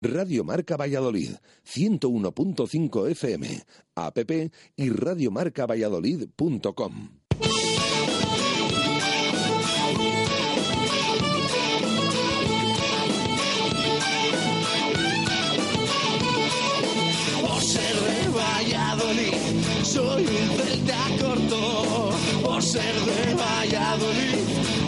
Radio Marca Valladolid, 101.5 FM, app y radiomarcavalladolid.com. Por ser de Valladolid, soy un celta corto. Por ser de Valladolid,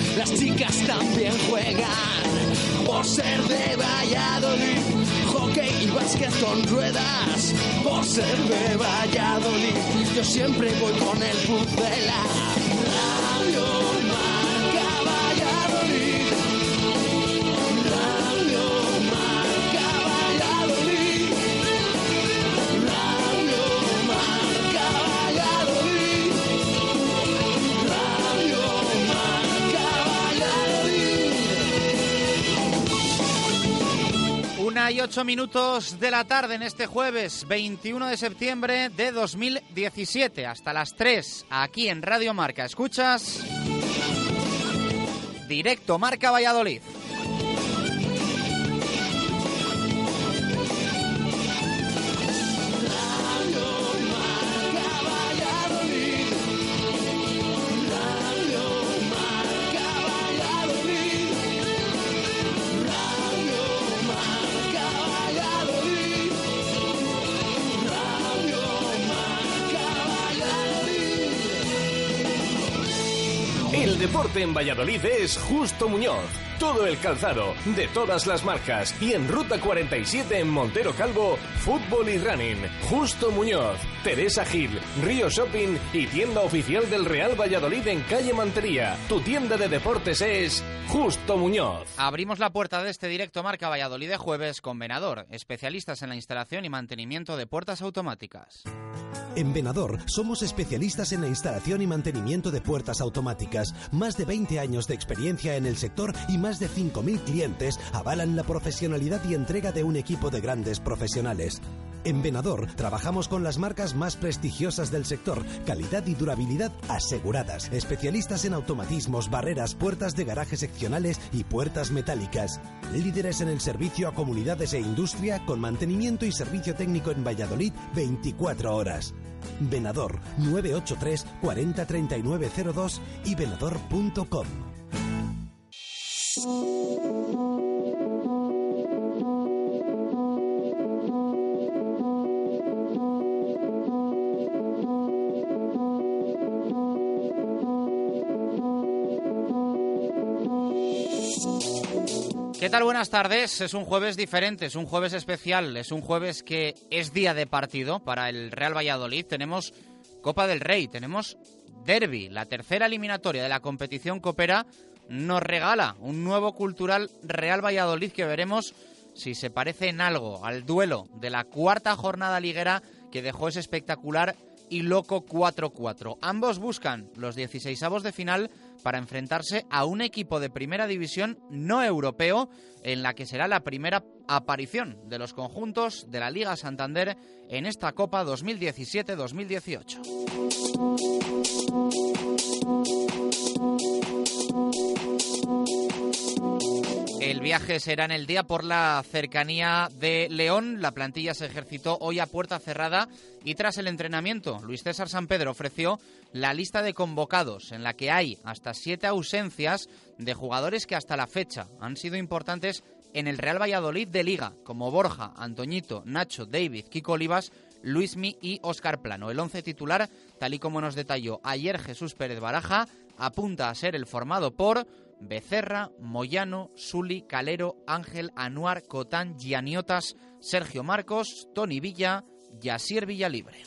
las chicas también juegan. Por ser de Valladolid, hockey y básquet con ruedas. Por ser de Valladolid, yo siempre voy con el pucela. 38 minutos de la tarde en este jueves 21 de septiembre de 2017, hasta las 3, aquí en Radio Marca. ¿Escuchas? Directo Marca Valladolid. En Valladolid es Justo Muñoz. Todo el calzado, de todas las marcas. Y en Ruta 47 en Montero Calvo, fútbol y running. Justo Muñoz, Teresa Gil, Río Shopping y tienda oficial del Real Valladolid en calle Mantería. Tu tienda de deportes es Justo Muñoz. Abrimos la puerta de este directo Marca Valladolid de jueves con Venador, especialistas en la instalación y mantenimiento de puertas automáticas. En Venador somos especialistas en la instalación y mantenimiento de puertas automáticas. Más de 20 años de experiencia en el sector y más de 5.000 clientes avalan la profesionalidad y entrega de un equipo de grandes profesionales. En Venador trabajamos con las marcas más prestigiosas del sector, calidad y durabilidad aseguradas. Especialistas en automatismos, barreras, puertas de garaje seccionales y puertas metálicas. Líderes en el servicio a comunidades e industria con mantenimiento y servicio técnico en Valladolid 24 horas. Venador 983 40 3902 y venador.com. ¿Qué tal? Buenas tardes. Es un jueves diferente, es un jueves especial, es un jueves que es día de partido para el Real Valladolid. Tenemos Copa del Rey, tenemos Derby, la tercera eliminatoria de la competición copera nos regala un nuevo cultural Real Valladolid que veremos si se parece en algo al duelo de la cuarta jornada liguera que dejó ese espectacular y Loco 4-4. Ambos buscan los 16 avos de final para enfrentarse a un equipo de primera división no europeo en la que será la primera aparición de los conjuntos de la Liga Santander en esta Copa 2017-2018. Viaje será en el día por la cercanía de León. La plantilla se ejercitó hoy a puerta cerrada y tras el entrenamiento, Luis César San Pedro ofreció la lista de convocados en la que hay hasta siete ausencias de jugadores que hasta la fecha han sido importantes en el Real Valladolid de Liga, como Borja, Antoñito, Nacho, David, Kiko Olivas, Luismi y Óscar Plano. El once titular, tal y como nos detalló ayer Jesús Pérez Baraja, apunta a ser el formado por Becerra, Moyano, Suli, Calero, Ángel, Anuar, Cotán, Gianiotas, Sergio Marcos, Tony Villa, Yasier Villalibre.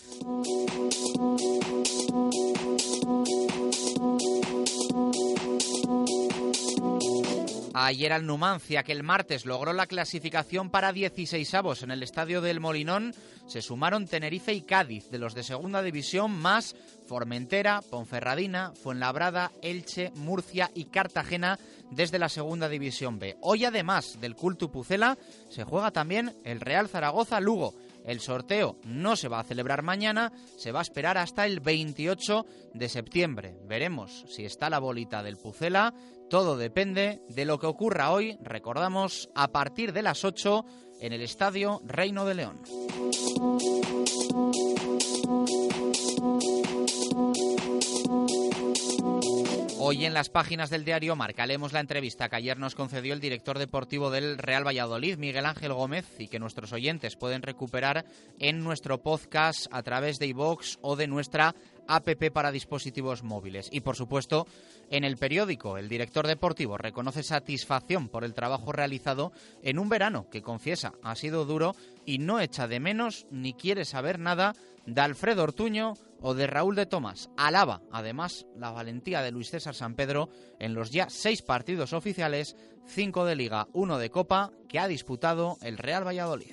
Ayer al Numancia, que el martes logró la clasificación para 16 avos en el estadio del Molinón, se sumaron Tenerife y Cádiz de los de segunda división, más Formentera, Ponferradina, Fuenlabrada, Elche, Murcia y Cartagena desde la segunda división B. Hoy, además del Cultu Pucela, se juega también el Real Zaragoza-Lugo. El sorteo no se va a celebrar mañana, se va a esperar hasta el 28 de septiembre. Veremos si está la bolita del Pucela todo depende de lo que ocurra hoy, recordamos, a partir de las 8 en el Estadio Reino de León. Hoy en las páginas del diario Marca leemos la entrevista que ayer nos concedió el director deportivo del Real Valladolid, Miguel Ángel Gómez, y que nuestros oyentes pueden recuperar en nuestro podcast a través de iVox o de nuestra app para dispositivos móviles. Y por supuesto, en el periódico, el director deportivo reconoce satisfacción por el trabajo realizado en un verano que confiesa ha sido duro y no echa de menos ni quiere saber nada de Alfredo Ortuño o de Raúl de Tomás. Alaba, además, la valentía de Luis César San Pedro en los ya seis partidos oficiales, cinco de Liga, uno de Copa, que ha disputado el Real Valladolid.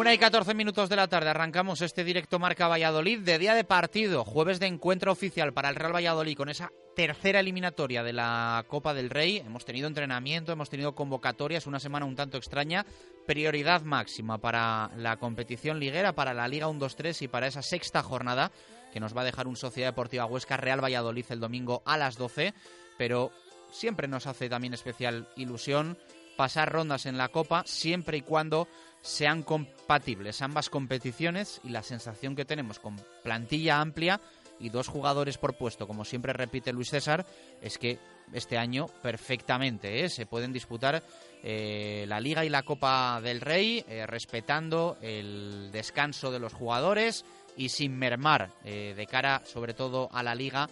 Una y 14 minutos de la tarde arrancamos este directo Marca Valladolid de día de partido, jueves de encuentro oficial para el Real Valladolid con esa tercera eliminatoria de la Copa del Rey. Hemos tenido entrenamiento, hemos tenido convocatorias, una semana un tanto extraña, prioridad máxima para la competición liguera, para la Liga 1-2-3 y para esa sexta jornada que nos va a dejar un Sociedad Deportiva Huesca Real Valladolid el domingo a las 12, pero siempre nos hace también especial ilusión pasar rondas en la Copa siempre y cuando sean compatibles ambas competiciones y la sensación que tenemos con plantilla amplia y dos jugadores por puesto, como siempre repite Luis César, es que este año perfectamente ¿eh? se pueden disputar eh, la Liga y la Copa del Rey eh, respetando el descanso de los jugadores y sin mermar de cara sobre todo a la Liga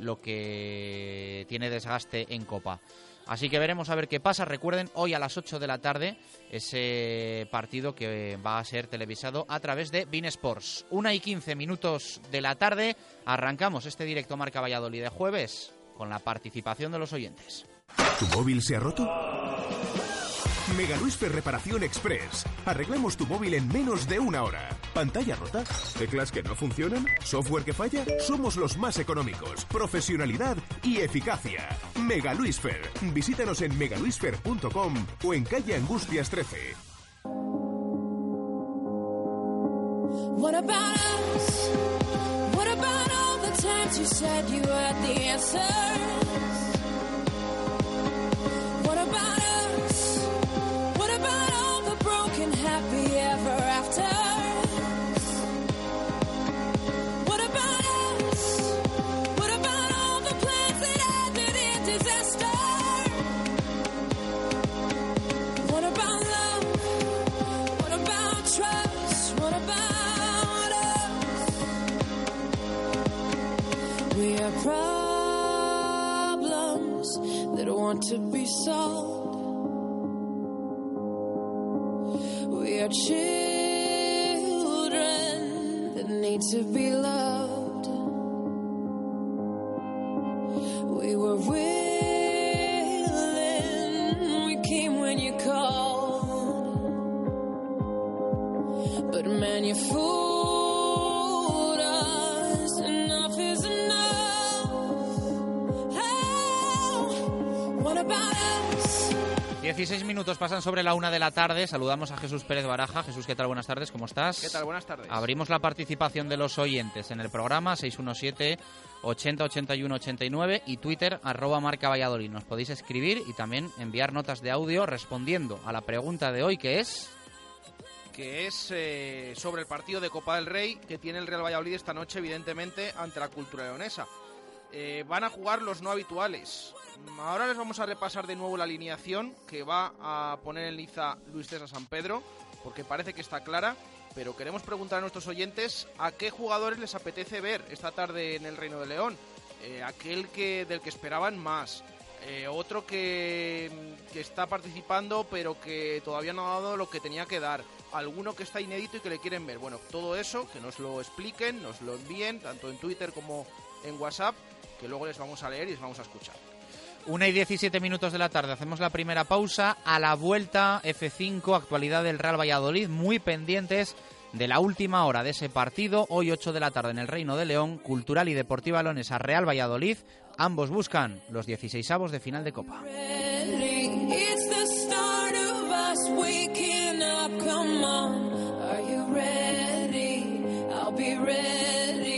lo que tiene desgaste en Copa. Así que veremos a ver qué pasa. Recuerden, hoy a las 8 de la tarde ese partido que va a ser televisado a través de Bean Sports. Una y 15 minutos de la tarde arrancamos este directo Marca Valladolid de jueves con la participación de los oyentes. ¿Tu móvil se ha roto? Mega Luisfer Reparación Express. Arreglamos tu móvil en menos de una hora. ¿Pantalla rota? ¿Teclas que no funcionan? ¿Software que falla? Somos los más económicos. Profesionalidad y eficacia. Mega Luisfer. Visítanos en megaluisfer.com o en calle Angustias 13. What about us? What about all the times you said you had the answers? We are children that need to be loved. We were willing, 16 minutos pasan sobre la una de la tarde. Saludamos a Jesús Pérez Baraja. Jesús, ¿qué tal? Buenas tardes, ¿cómo estás? ¿Qué tal? Buenas tardes. Abrimos la participación de los oyentes en el programa 617 80 81 89 y Twitter arroba marca Valladolid. Nos podéis escribir y también enviar notas de audio respondiendo a la pregunta de hoy que es... que es eh, sobre el partido de Copa del Rey que tiene el Real Valladolid esta noche, evidentemente, ante la cultura leonesa. Eh, van a jugar los no habituales. Ahora les vamos a repasar de nuevo la alineación que va a poner en liza Luis César San Pedro, porque parece que está clara, pero queremos preguntar a nuestros oyentes a qué jugadores les apetece ver esta tarde en el Reino de León. Eh, aquel que del que esperaban más. Eh, otro que, que está participando pero que todavía no ha dado lo que tenía que dar. Alguno que está inédito y que le quieren ver. Bueno, todo eso, que nos lo expliquen, nos lo envíen, tanto en Twitter como en WhatsApp, que luego les vamos a leer y les vamos a escuchar. Una y 17 minutos de la tarde. Hacemos la primera pausa. A la vuelta, F5, actualidad del Real Valladolid. Muy pendientes de la última hora de ese partido. Hoy 8 de la tarde en el Reino de León. Cultural y Deportiva Leones a Real Valladolid. Ambos buscan los 16 avos de final de Copa. ready.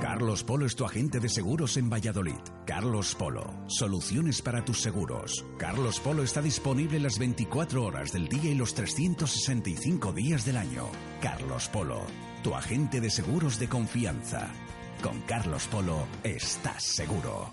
Carlos Polo es tu agente de seguros en Valladolid. Carlos Polo, soluciones para tus seguros. Carlos Polo está disponible las 24 horas del día y los 365 días del año. Carlos Polo, tu agente de seguros de confianza. Con Carlos Polo estás seguro.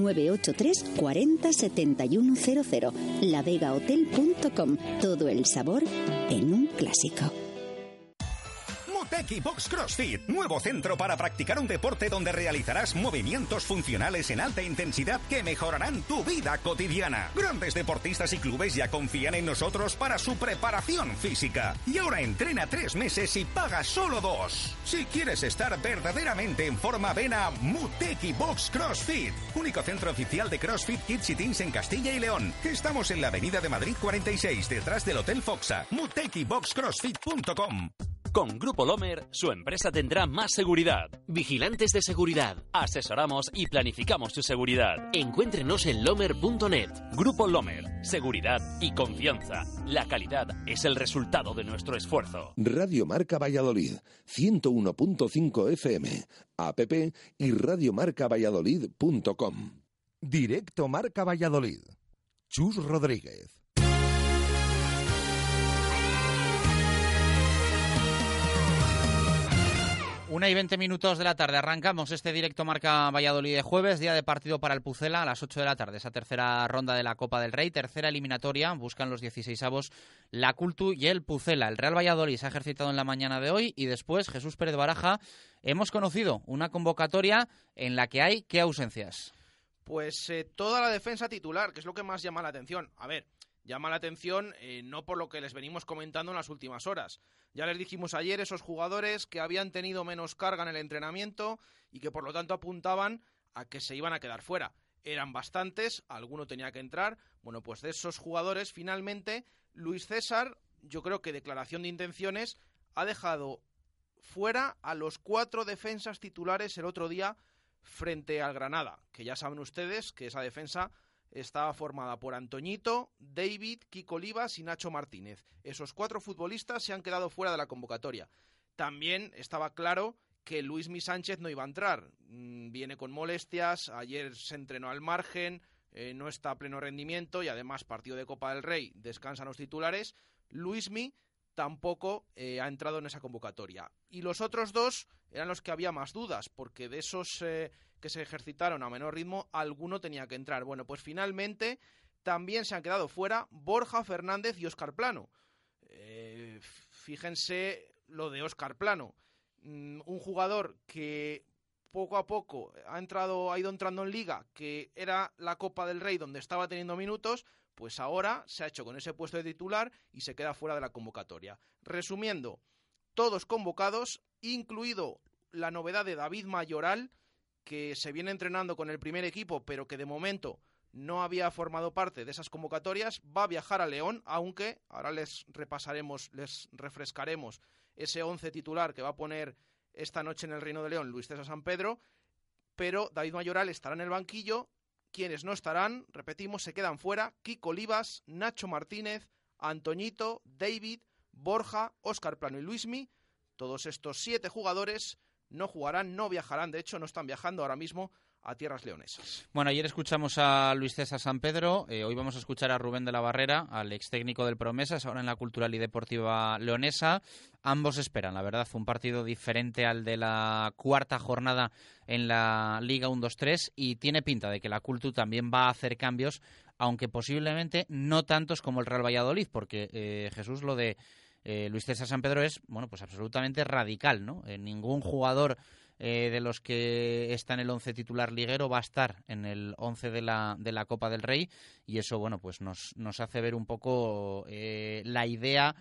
983 40 7100. lavegahotel.com. Todo el sabor en un clásico. Muteki Box CrossFit, nuevo centro para practicar un deporte donde realizarás movimientos funcionales en alta intensidad que mejorarán tu vida cotidiana. Grandes deportistas y clubes ya confían en nosotros para su preparación física. Y ahora entrena tres meses y paga solo dos. Si quieres estar verdaderamente en forma, ven a Muteki Box CrossFit, único centro oficial de CrossFit Kids y Teens en Castilla y León. Estamos en la Avenida de Madrid 46, detrás del Hotel Foxa. MutekiBoxCrossFit.com. Con Grupo Lomer, su empresa tendrá más seguridad. Vigilantes de seguridad. Asesoramos y planificamos su seguridad. Encuéntrenos en lomer.net. Grupo Lomer. Seguridad y confianza. La calidad es el resultado de nuestro esfuerzo. Radio Marca Valladolid, 101.5 FM, app y radiomarcavalladolid.com. Directo Marca Valladolid. Chus Rodríguez. Una y veinte minutos de la tarde. Arrancamos este directo Marca Valladolid de jueves, día de partido para el Pucela a las 8 de la tarde. Esa tercera ronda de la Copa del Rey, tercera eliminatoria. Buscan los 16 avos la Cultu y el Pucela. El Real Valladolid se ha ejercitado en la mañana de hoy y después Jesús Pérez Baraja. Hemos conocido una convocatoria en la que hay qué ausencias. Pues eh, toda la defensa titular, que es lo que más llama la atención. A ver, llama la atención eh, no por lo que les venimos comentando en las últimas horas. Ya les dijimos ayer esos jugadores que habían tenido menos carga en el entrenamiento y que por lo tanto apuntaban a que se iban a quedar fuera. Eran bastantes, alguno tenía que entrar. Bueno, pues de esos jugadores, finalmente, Luis César, yo creo que declaración de intenciones, ha dejado fuera a los cuatro defensas titulares el otro día frente al Granada, que ya saben ustedes que esa defensa estaba formada por Antoñito, David, Kiko Olivas y Nacho Martínez. Esos cuatro futbolistas se han quedado fuera de la convocatoria. También estaba claro que Luis Mi Sánchez no iba a entrar. Mm, Viene con molestias, ayer se entrenó al margen, eh, no está a pleno rendimiento y además partido de Copa del Rey, descansan los titulares. Luismi tampoco eh, ha entrado en esa convocatoria. Y los otros dos eran los que había más dudas, porque de esos eh, que se ejercitaron a menor ritmo, alguno tenía que entrar. Bueno, pues finalmente también se han quedado fuera Borja Fernández y Óscar Plano. Eh, fíjense lo de Óscar Plano, mm, un jugador que poco a poco ha entrado, ha ido entrando en liga, que era la Copa del Rey donde estaba teniendo minutos, pues ahora se ha hecho con ese puesto de titular y se queda fuera de la convocatoria. Resumiendo, todos convocados, incluido la novedad de David Mayoral, que se viene entrenando con el primer equipo, pero que de momento no había formado parte de esas convocatorias, va a viajar a León, aunque ahora les repasaremos, les refrescaremos ese once titular que va a poner esta noche en el Reino de León Luis César San Pedro, pero David Mayoral estará en el banquillo, quienes no estarán, repetimos, se quedan fuera, Kiko Olivas, Nacho Martínez, Antoñito, David, Borja, Óscar Plano y Luismi, todos estos siete jugadores no jugarán, no viajarán, de hecho no están viajando ahora mismo a tierras leonesas. Bueno, ayer escuchamos a Luis César San Pedro, eh, hoy vamos a escuchar a Rubén de la Barrera, al ex técnico del Promesas, ahora en la Cultural y Deportiva Leonesa. Ambos esperan, la verdad, un partido diferente al de la cuarta jornada en la Liga 1-2-3 y tiene pinta de que la Cultu también va a hacer cambios, aunque posiblemente no tantos como el Real Valladolid, porque eh, Jesús lo de eh, Luis César San Pedro es, bueno, pues absolutamente radical, ¿no? Eh, ningún jugador eh, de los que está en el once titular liguero va a estar en el once de la, de la Copa del Rey y eso, bueno, pues nos, nos hace ver un poco la idea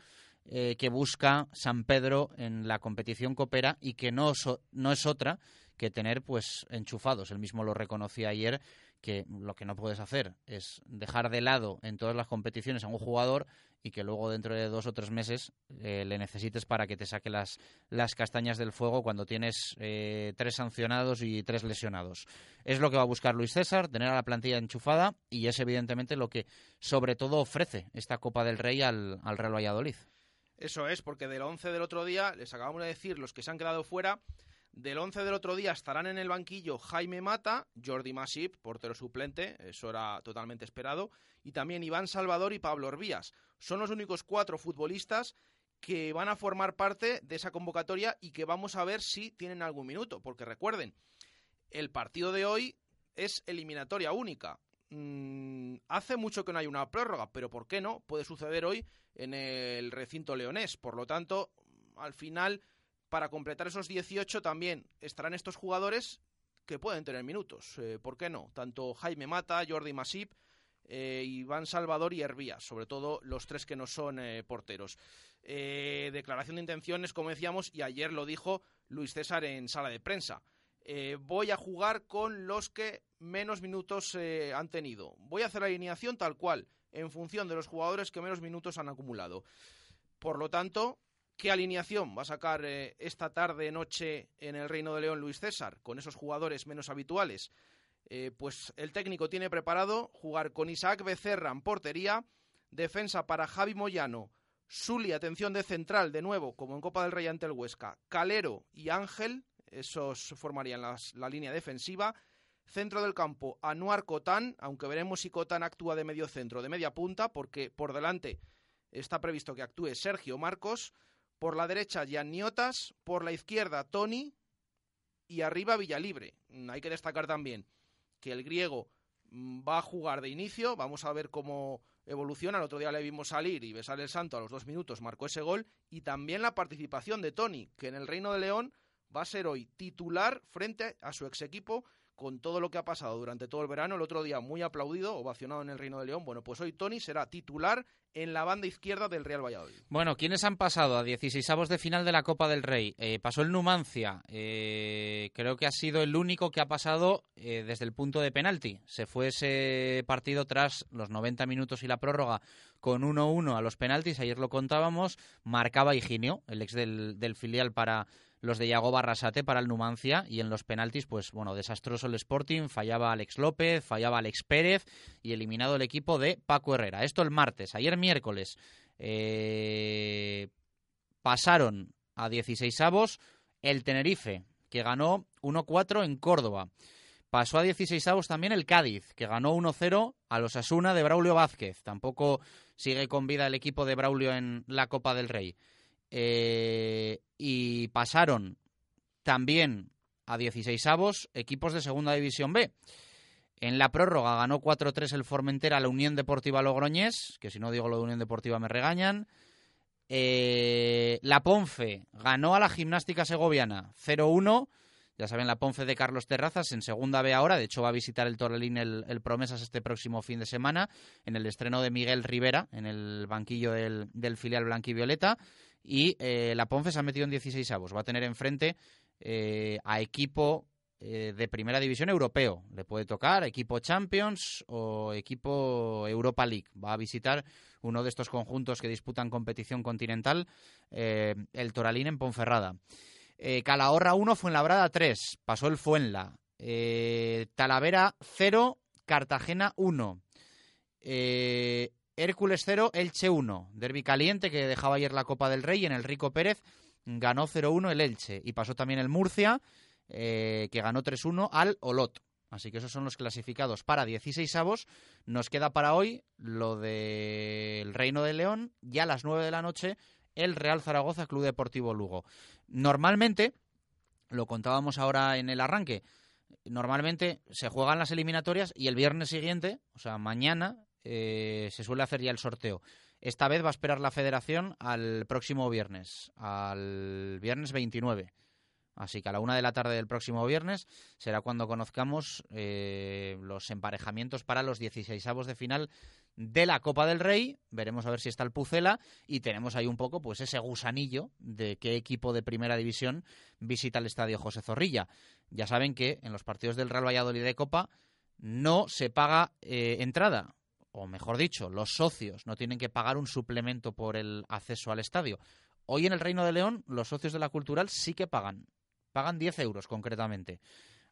que busca San Pedro en la competición copera y que no, no es otra que tener pues enchufados. Él mismo lo reconocía ayer que lo que no puedes hacer es dejar de lado en todas las competiciones a un jugador y que luego dentro de dos o tres meses eh, le necesites para que te saque las, las castañas del fuego cuando tienes eh, tres sancionados y tres lesionados. Es lo que va a buscar Luis César, tener a la plantilla enchufada y es evidentemente lo que sobre todo ofrece esta Copa del Rey al, al Real Valladolid. Eso es, porque del 11 del otro día, les acabamos de decir, los que se han quedado fuera, del 11 del otro día estarán en el banquillo Jaime Mata, Jordi Masip, portero suplente, eso era totalmente esperado, y también Iván Salvador y Pablo Orbías. Son los únicos cuatro futbolistas que van a formar parte de esa convocatoria y que vamos a ver si tienen algún minuto, porque recuerden, el partido de hoy es eliminatoria única. Mm, hace mucho que no hay una prórroga, pero ¿por qué no? Puede suceder hoy en el recinto leonés. Por lo tanto, al final para completar esos 18 también estarán estos jugadores que pueden tener minutos. Eh, ¿Por qué no? Tanto Jaime Mata, Jordi Masip, eh, Iván Salvador y Hervías, sobre todo los tres que no son eh, porteros. declaración de intenciones, como decíamos, y ayer lo dijo Luis César en sala de prensa. voy a jugar con los que menos minutos han tenido. Voy a hacer la alineación tal cual, en función de los jugadores que menos minutos han acumulado. Por lo tanto, ¿Qué alineación va a sacar eh, esta tarde, noche en el Reino de León Luis César con esos jugadores menos habituales? Eh, pues el técnico tiene preparado jugar con Isaac Becerra en portería, defensa para Javi Moyano, Suli, atención de central de nuevo, como en Copa del Rey ante el Huesca, Calero y Ángel, esos formarían la línea defensiva. Centro del campo, Anuar Cotán, aunque veremos si Cotán actúa de medio centro, de media punta, porque por delante está previsto que actúe Sergio Marcos. Por la derecha, Niotas. Por la izquierda, Tony. y arriba Villalibre. Mm, Hay que destacar también que el griego mm, va a jugar de inicio, vamos a ver cómo evoluciona. El otro día le vimos salir y besar el santo a los dos minutos, marcó ese gol. Y también la participación de Tony, que en el Reino de León va a ser hoy titular frente a su ex equipo con todo lo que ha pasado durante todo el verano. El otro día muy aplaudido, ovacionado en el Reino de León. Bueno, pues hoy Tony será titular en la banda izquierda del Real Valladolid. Bueno, ¿quiénes han pasado a 16avos de final de la Copa del Rey? Eh, pasó el Numancia. eh, creo que ha sido el único que ha pasado eh, desde el punto de penalti. Se fue ese partido tras los 90 minutos y la prórroga con 1-1 a los penaltis. Ayer lo contábamos. Marcaba Higinio, el ex del, del filial para los de Yago Barrasate para el Numancia y en los penaltis, pues bueno, desastroso el Sporting, fallaba Alex López, fallaba Alex Pérez y eliminado el equipo de Paco Herrera. Esto el martes, ayer miércoles eh, pasaron a 16 avos el Tenerife, que ganó 1-4 en Córdoba. Pasó a 16 avos también el Cádiz, que ganó 1-0 a los Asuna de Braulio Vázquez. Tampoco sigue con vida el equipo de Braulio en la Copa del Rey. Eh, y pasaron también a 16 avos equipos de Segunda División B. En la prórroga ganó 4-3 el Formentera a la Unión Deportiva Logroñés, que si no digo lo de Unión Deportiva me regañan. Eh, la Ponfe ganó a la Gimnástica Segoviana 0-1. Ya saben, la Ponfe de Carlos Terrazas en segunda B ahora. De hecho, va a visitar el Torrelín el, Promesas este próximo fin de semana en el estreno de Miguel Rivera en el banquillo del, del filial Blanquivioleta. Y eh, la Ponce se ha metido en 16 avos. Va a tener enfrente eh, a equipo eh, de primera división europeo. Le puede tocar equipo Champions o equipo Europa League. Va a visitar uno de estos conjuntos que disputan competición continental, el Toralín en Ponferrada. Calahorra 1, Fuenlabrada 3. Pasó el Fuenla. Talavera 0, Cartagena 1. Eh, Hércules 0, Elche 1. Derby caliente que dejaba ayer la Copa del Rey en el Rico Pérez. Ganó 0-1 el Elche. Y pasó también el Murcia, eh, que ganó 3-1 al Olot. Así que esos son los clasificados para 16 avos. Nos queda para hoy lo del Reino de León. Ya a las 9 de la noche, el Real Zaragoza Club Deportivo Lugo. Normalmente, lo contábamos ahora en el arranque, normalmente se juegan las eliminatorias y el viernes siguiente, o sea, mañana, eh, se suele hacer ya el sorteo. Esta vez va a esperar la federación al próximo viernes, al viernes 29. Así que a la una de la tarde del próximo viernes será cuando conozcamos eh, los emparejamientos para los 16 avos de final de la Copa del Rey. Veremos a ver si está el Pucela y tenemos ahí un poco pues ese gusanillo de qué equipo de primera división visita el estadio José Zorrilla. Ya saben que en los partidos del Real Valladolid de Copa no se paga eh, entrada, o mejor dicho, los socios no tienen que pagar un suplemento por el acceso al estadio. Hoy en el Reino de León los socios de la Cultural sí que pagan pagan 10 euros concretamente.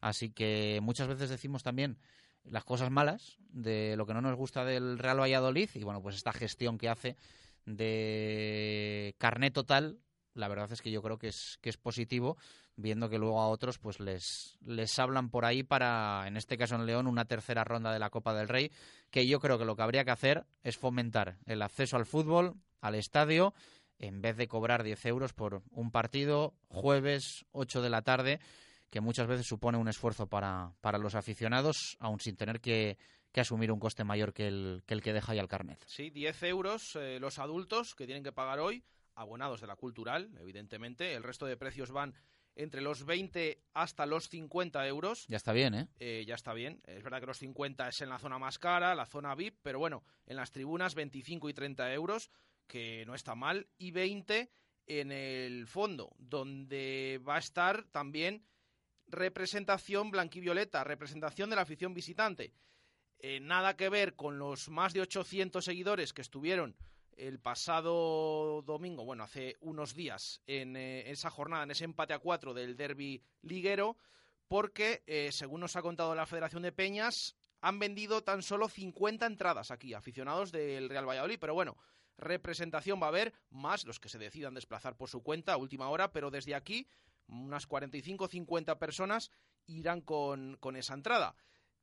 Así que muchas veces decimos también las cosas malas de lo que no nos gusta del Real Valladolid y bueno, pues esta gestión que hace de carné total, la verdad es que yo creo que es, que es positivo, viendo que luego a otros pues les, les hablan por ahí para, en este caso en León, una tercera ronda de la Copa del Rey, que yo creo que lo que habría que hacer es fomentar el acceso al fútbol, al estadio, en vez de cobrar 10 euros por un partido, jueves, 8 de la tarde, que muchas veces supone un esfuerzo para, para los aficionados, aun sin tener que, que asumir un coste mayor que el que, el que deja ya el carnet. Sí, 10 euros eh, los adultos que tienen que pagar hoy, abonados de la cultural, evidentemente. El resto de precios van entre los 20 hasta los 50 euros. Ya está bien, ¿eh? Eh, ya está bien. Es verdad que los 50 es en la zona más cara, la zona VIP, pero bueno, en las tribunas 25 y 30 euros, que no está mal, y 20 en el fondo, donde va a estar también representación blanquivioleta, representación de la afición visitante. Eh, nada que ver con los más de 800 seguidores que estuvieron el pasado domingo, bueno, hace unos días, en eh, esa jornada, en ese empate a cuatro del derby liguero, porque, eh, según nos ha contado la Federación de Peñas, han vendido tan solo 50 entradas aquí, aficionados del Real Valladolid, pero bueno, representación va a haber, más los que se decidan desplazar por su cuenta a última hora, pero desde aquí, unas 45-50 personas irán con esa entrada.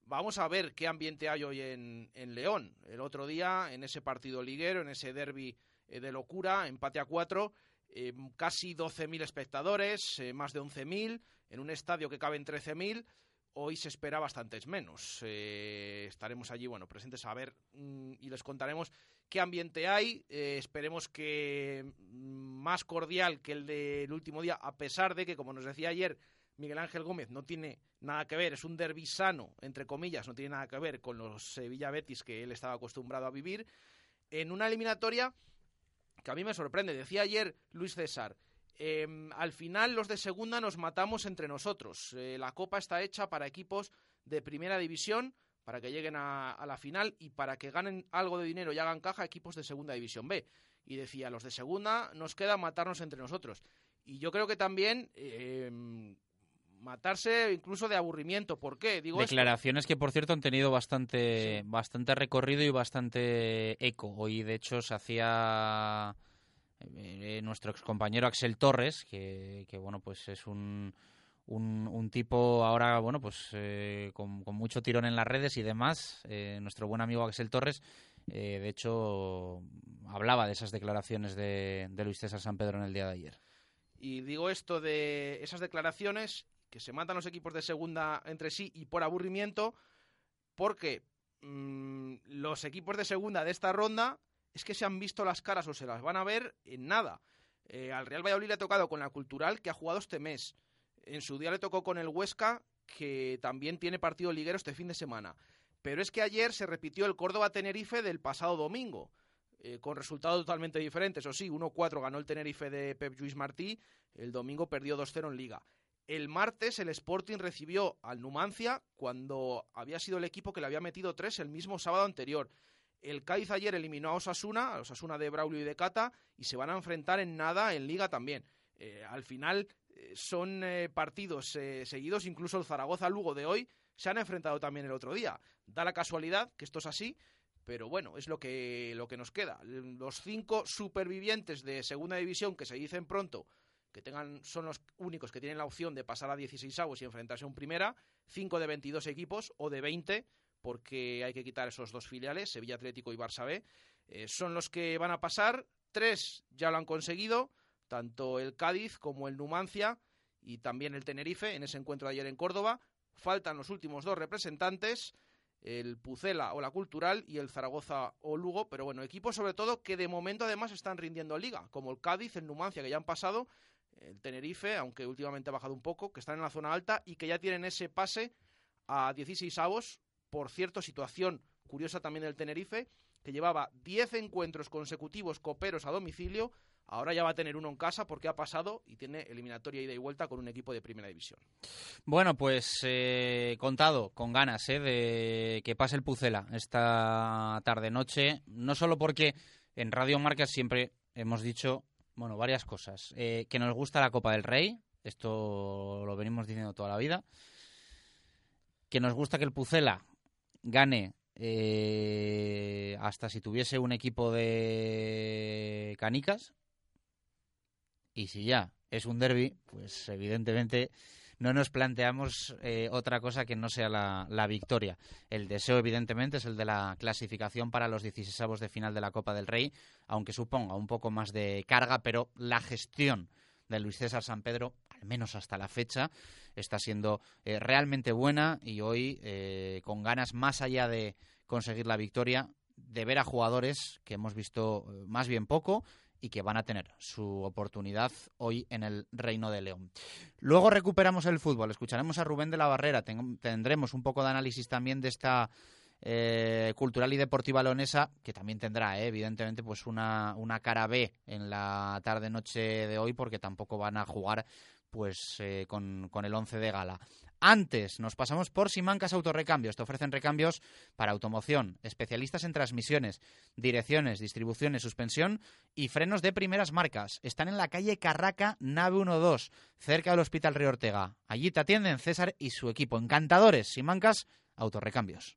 Vamos a ver qué ambiente hay hoy en, en, León. El otro día, en ese partido liguero, en ese derby eh, de locura, empate a cuatro, eh, casi 12.000 espectadores, eh, más de 11.000, en un estadio que caben 13.000. Hoy se espera bastantes menos. Eh, estaremos allí, bueno, presentes a ver mm, y les contaremos qué ambiente hay. Eh, esperemos que mm, más cordial que el del último día, a pesar de que, como nos decía ayer, Miguel Ángel Gómez no tiene nada que ver, es un derbi sano, entre comillas, no tiene nada que ver con los Sevilla Betis que él estaba acostumbrado a vivir, en una eliminatoria que a mí me sorprende. Decía ayer Luis César, eh, al final los de segunda nos matamos entre nosotros. Eh, la copa está hecha para equipos de primera división, para que lleguen a, la final y para que ganen algo de dinero y hagan caja equipos de segunda división B. Y decía, los de segunda nos queda matarnos entre nosotros. Y yo creo que también eh, matarse incluso de aburrimiento. ¿Por qué? Digo Declaraciones esto. que, por cierto, han tenido bastante, sí. bastante recorrido y bastante eco. Hoy, de hecho, se hacía eh, nuestro excompañero Axel Torres, que, que, bueno, pues es un, un, un tipo ahora, bueno, pues eh, con, con, mucho tirón en las redes y demás. Eh, nuestro buen amigo Axel Torres, eh, de hecho, hablaba de esas declaraciones de, de Luis César San Pedro en el día de ayer. Y digo esto de esas declaraciones que se matan los equipos de segunda entre sí y por aburrimiento, porque mmm, los equipos de segunda de esta ronda es que se han visto las caras o se las van a ver en nada. Eh, al Real Valladolid le ha tocado con la Cultural, que ha jugado este mes. En su día le tocó con el Huesca, que también tiene partido liguero este fin de semana. Pero es que ayer se repitió el Córdoba-Tenerife del pasado domingo. Eh, con resultados totalmente diferentes. Eso sí, 1-4 ganó el Tenerife de Pep Lluís Martí, el domingo perdió 2-0 en Liga. El martes el Sporting recibió al Numancia cuando había sido el equipo que le había metido tres el mismo sábado anterior. El Cádiz ayer eliminó a Osasuna, a Osasuna de Braulio y de Cata, y se van a enfrentar en nada en Liga también. Eh, al final eh, son eh, partidos seguidos, incluso el Zaragoza-Lugo de hoy se han enfrentado también el otro día. Da la casualidad que esto es así, pero bueno, es lo que, lo que nos queda. Los cinco supervivientes de segunda división que se dicen pronto que tengan, son los únicos que tienen la opción de pasar a 16 avos y enfrentarse a un primera, 5 de 22 equipos o de 20, porque hay que quitar esos dos filiales, Sevilla Atlético y Barça B, eh, son los que van a pasar, tres ya lo han conseguido, tanto el Cádiz como el Numancia y también el Tenerife en ese encuentro de ayer en Córdoba, faltan los últimos dos representantes, el Pucela o la Cultural y el Zaragoza o Lugo, pero bueno, equipos sobre todo que de momento además están rindiendo liga, como el Cádiz, el Numancia, que ya han pasado, el Tenerife, aunque últimamente ha bajado un poco, que están en la zona alta y que ya tienen ese pase a 16 avos. Por cierto, situación curiosa también del Tenerife, que llevaba 10 encuentros consecutivos coperos a domicilio, ahora ya va a tener uno en casa porque ha pasado y tiene eliminatoria ida y vuelta con un equipo de primera división. Bueno, pues eh, contado, con ganas eh, de que pase el Pucela esta tarde-noche, no solo porque en Radio Marca siempre hemos dicho bueno, varias cosas. Eh, que nos gusta la Copa del Rey, esto lo venimos diciendo toda la vida. Que nos gusta que el Pucela gane eh, hasta si tuviese un equipo de canicas. Y si ya es un derby, pues evidentemente no nos planteamos eh, otra cosa que no sea la, la, victoria. El deseo, evidentemente, es el de la clasificación para los 16 de final de la Copa del Rey, aunque suponga un poco más de carga, pero la gestión de Luis César San Pedro, al menos hasta la fecha, está siendo eh, realmente buena y hoy eh, con ganas más allá de conseguir la victoria, de ver a jugadores que hemos visto más bien poco y que van a tener su oportunidad hoy en el Reino de León. Luego recuperamos el fútbol, escucharemos a Rubén de la Barrera, Ten tendremos un poco de análisis también de esta eh, cultural y deportiva leonesa, que también tendrá, eh, evidentemente, pues una, una cara B en la tarde-noche de hoy, porque tampoco van a jugar pues eh, con, con el 11 de gala. Antes nos pasamos por Simancas Autorrecambios. Te ofrecen recambios para automoción, especialistas en transmisiones, direcciones, distribuciones, suspensión y frenos de primeras marcas. Están en la calle Carraca, nave 12, cerca del Hospital Río Ortega. Allí te atienden César y su equipo. Encantadores, Simancas Autorrecambios.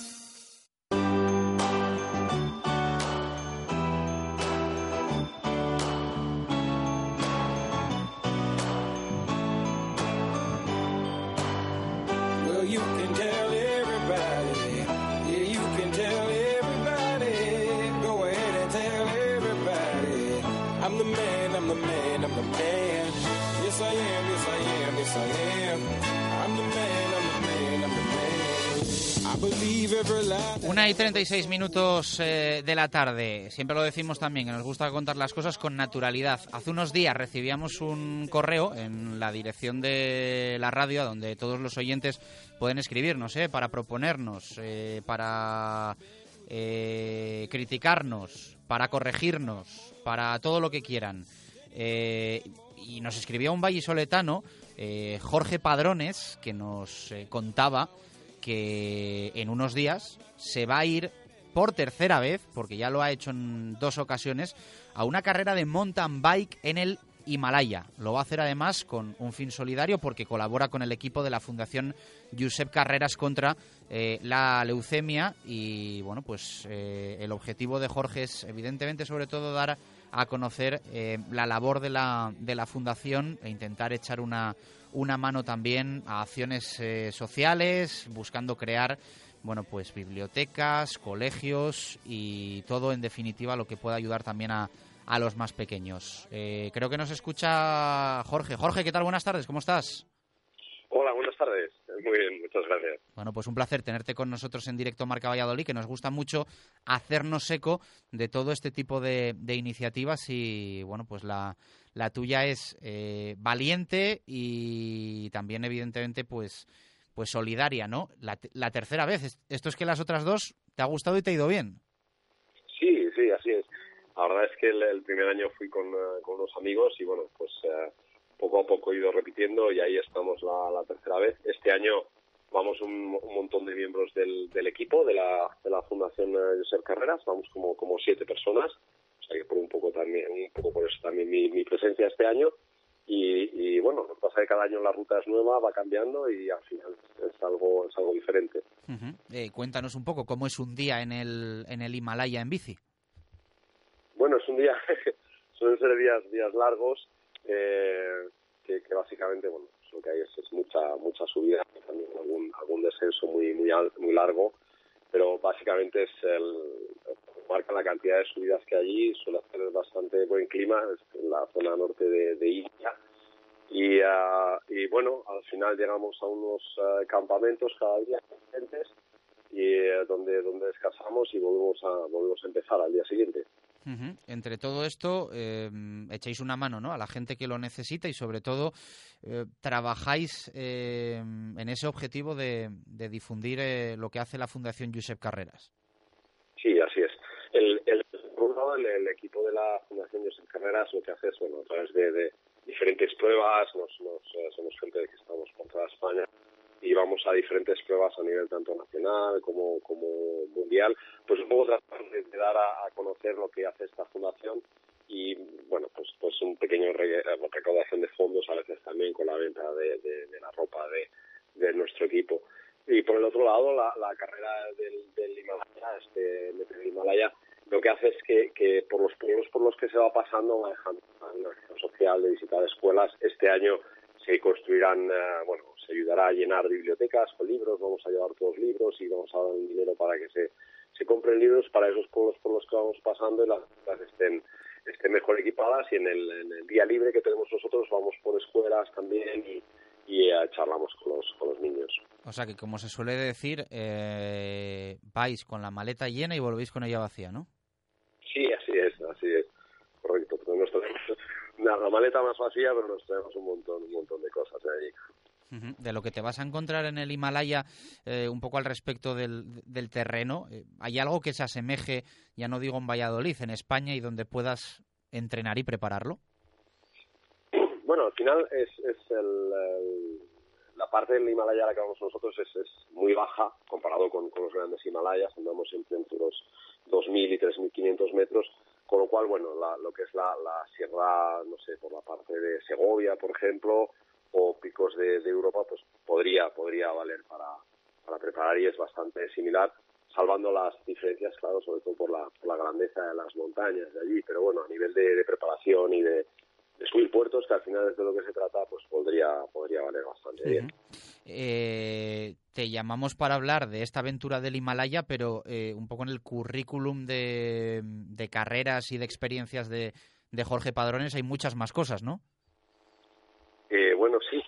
Una y 36 minutos eh, de la tarde. Siempre lo decimos también, que nos gusta contar las cosas con naturalidad. Hace unos días recibíamos un correo en la dirección de la radio, donde todos los oyentes pueden escribirnos, eh, para proponernos, eh, para eh, criticarnos, para corregirnos, para todo lo que quieran. Eh, y nos escribía un vallisoletano, Jorge Padrones, que nos contaba que en unos días se va a ir por tercera vez, porque ya lo ha hecho en dos ocasiones, a una carrera de mountain bike en el Himalaya. Lo va a hacer además con un fin solidario porque colabora con el equipo de la Fundación Josep Carreras contra eh, la leucemia y bueno, pues eh, el objetivo de Jorge es evidentemente sobre todo dar a conocer eh, la labor de la, de la fundación e intentar echar una, una mano también a acciones eh, sociales, buscando crear bueno, pues bibliotecas, colegios y todo en definitiva lo que pueda ayudar también a, a los más pequeños. Eh, creo que nos escucha Jorge. Jorge, ¿qué tal? Buenas tardes, ¿cómo estás? Hola, buenas tardes. Muy bien, muchas gracias. Bueno, pues un placer tenerte con nosotros en directo Marca Valladolid, que nos gusta mucho hacernos eco de todo este tipo de, de iniciativas y, bueno, pues la, la tuya es eh, valiente y también, evidentemente, pues, pues solidaria, ¿no? La, la tercera vez. Esto es que las otras dos te ha gustado y te ha ido bien. Sí, sí, así es. La verdad es que el, el primer año fui con, eh, con unos amigos y bueno, pues eh, poco a poco he ido repitiendo y ahí estamos la, la tercera vez. Este año vamos un, un montón de miembros del, del equipo de la, de la Fundación Josep Carreras, vamos como, como siete personas, o sea que por un poco también, un poco por eso también mi, mi presencia este año. Y, y bueno, lo que pasa es que cada año la ruta es nueva, va cambiando y al final es algo, es algo diferente. Eh, cuéntanos un poco cómo es un día en el, en el Himalaya en bici. Bueno, es un día, suelen ser días, días largos, eh, que, básicamente, bueno, lo que hay es, es mucha, mucha subida, también algún, algún descenso muy, muy, al- muy largo, pero básicamente es el, marca la cantidad de subidas que hay allí, suele hacer bastante buen clima, en la zona norte de, India, y, ah, y bueno, al final llegamos a unos ah, campamentos cada día diferentes, y eh, donde, donde descansamos y volvemos a, volvemos a empezar al día siguiente. Ujú. Entre todo esto, eh, echáis una mano ¿no? a la gente que lo necesita y sobre todo eh, trabajáis eh, en ese objetivo de, de difundir eh, lo que hace la Fundación Josep Carreras. Sí, así es. El, el, el, el equipo de la Fundación Josep Carreras lo que hace es, bueno, a través de, de diferentes pruebas, nos, nos, eh, somos gente que estamos por toda España y vamos a diferentes pruebas a nivel tanto nacional como, como mundial, pues un poco tratar de, dar a, conocer lo que hace esta fundación y, bueno, pues, pues un pequeño eh, recaudación de fondos a veces también con la venta de, de, de la ropa de, de nuestro equipo. Y por el otro lado, la, la carrera del, del Himalaya, este del Himalaya, lo que hace es que, que por los pueblos por los que se va pasando va dejando una acción social de visitar escuelas. Este año se construirán, eh, bueno, se ayudará a llenar bibliotecas con libros, vamos a llevar todos libros y vamos a dar un dinero para que se, se compren libros para esos pueblos por los que vamos pasando y las escuelas estén, estén mejor equipadas y en el, en el día libre que tenemos nosotros vamos por escuelas también y, y eh, charlamos con los, con los niños. O sea que, como se suele decir, eh, vais con la maleta llena y volvéis con ella vacía, ¿no? Sí, así es, así es, correcto. Pero nos traemos una, la maleta más vacía, pero nos traemos un montón, un montón de cosas. Ujú. De lo que te vas a encontrar en el Himalaya, eh, un poco al respecto del, del terreno, eh, ¿hay algo que se asemeje, ya no digo en Valladolid, en España y donde puedas entrenar y prepararlo? Bueno, al final es, es el, el- la parte del Himalaya a la que vamos nosotros es, es muy baja comparado con, con los grandes Himalayas, andamos siempre entre los 2.000 y 3.500 metros, con lo cual, bueno, la- lo que es la, la sierra, no sé, por la parte de Segovia, por ejemplo, o picos de, de Europa, pues podría, podría valer para, para preparar y es bastante similar, salvando las diferencias, claro, sobre todo por la, por la grandeza de las montañas de allí, pero bueno, a nivel de, de preparación y de, puertos, que al final es de lo que se trata, pues podría, podría valer bastante bien. Eh, te llamamos para hablar de esta aventura del Himalaya, pero eh, un poco en el currículum de, de carreras y de experiencias de, de Jorge Padrones hay muchas más cosas, ¿no? Eh, bueno, sí,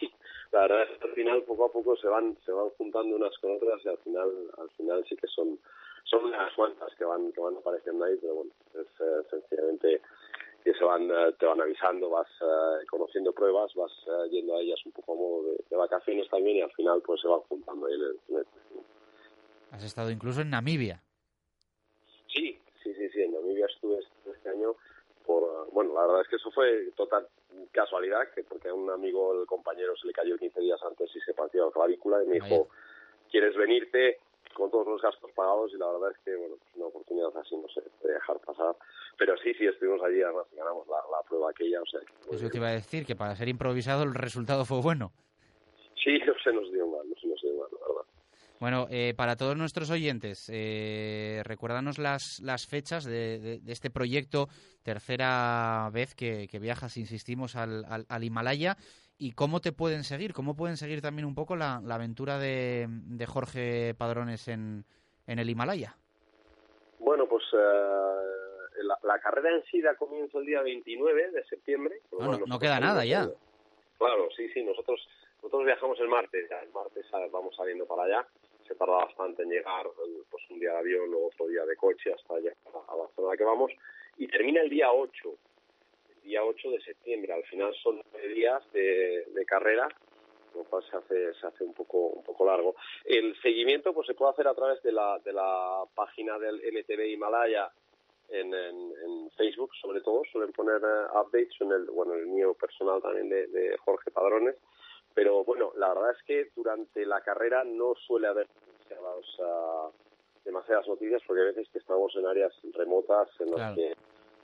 la verdad es que al final poco a poco se van se van juntando unas con otras y al final al final sí que son son unas cuantas que van que van apareciendo ahí, pero bueno, es eh, sencillamente que se van eh, te van avisando, vas eh, conociendo pruebas, vas eh, yendo a ellas un poco a modo de, de vacaciones también y al final pues se van juntando ahí en el, en el Has estado incluso en Namibia. Sí, sí, sí, sí, en Namibia estuve este- este año por, bueno, la verdad es que eso fue total casualidad, que porque a un amigo, el compañero, se le cayó 15 días antes y se partió la clavícula y me dijo, ¿quieres venirte? Con todos los gastos pagados y la verdad es que, bueno, pues una oportunidad así no se puede dejar pasar. Pero sí, sí, estuvimos allí, además ganamos la, la prueba aquella, o sea, que, Eso te iba a decir, que para ser improvisado el resultado fue bueno. sí, no se nos dio mal, no se nos dio mal, la verdad. Bueno, eh, para todos nuestros oyentes, eh, recuérdanos las, las fechas de, de- de este proyecto, tercera vez que, que viajas, insistimos, al, al- al Himalaya, y cómo te pueden seguir, cómo pueden seguir también un poco la, la aventura de, de Jorge Padrones en, en el Himalaya. Bueno, pues eh, la, la carrera en sí da comienzo el día 29 de septiembre. lo No, queda nada ya. Claro, sí, sí, nosotros nosotros viajamos el martes, ya el martes ah, vamos saliendo para allá. Se tarda bastante en llegar, eh, pues un día de avión o otro día de coche hasta allá, a la zona a la que vamos. Y termina el día 8, el día 8 de septiembre. Al final son nueve días de, de carrera, lo cual se hace se hace un poco un poco largo. El seguimiento pues se puede hacer a través de la de la página del MTV Himalaya en, en, en Facebook, sobre todo suelen poner eh, updates en el bueno el mío personal también de, de Jorge Padrones. Pero bueno, la verdad es que durante la carrera no suele haber demasiadas, ah, demasiadas noticias porque a veces que estamos en áreas remotas en las Claro. que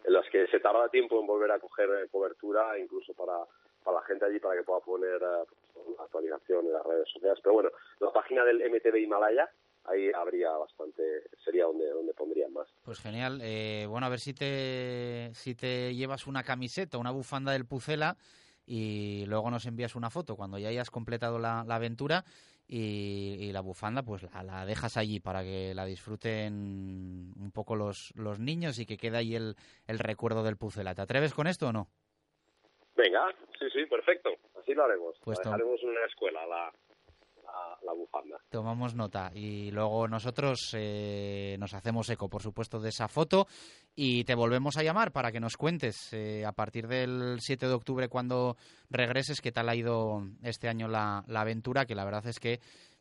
en las que se tarda tiempo en volver a coger eh, cobertura, incluso para, para la gente allí, para que pueda poner eh, pues, actualización en las redes sociales. Pero bueno, la página del MTV Himalaya, ahí habría bastante, sería donde, donde pondrían más. Pues genial. Eh, bueno, a ver si te, si te llevas una camiseta, una bufanda del Pucela y luego nos envías una foto cuando ya hayas completado la aventura y, y la bufanda pues la, la dejas allí para que la disfruten un poco los, los niños y que quede ahí el, el recuerdo del Pucela. ¿Te atreves con esto o no? Venga, sí, sí, perfecto. Así lo haremos. Pues la tom- dejaremos en una escuela, la, bufanda. Tomamos nota y luego nosotros eh, nos hacemos eco, por supuesto, de esa foto y te volvemos a llamar para que nos cuentes eh, a partir del 7 de octubre cuando regreses qué tal ha ido este año la aventura, que la verdad es que,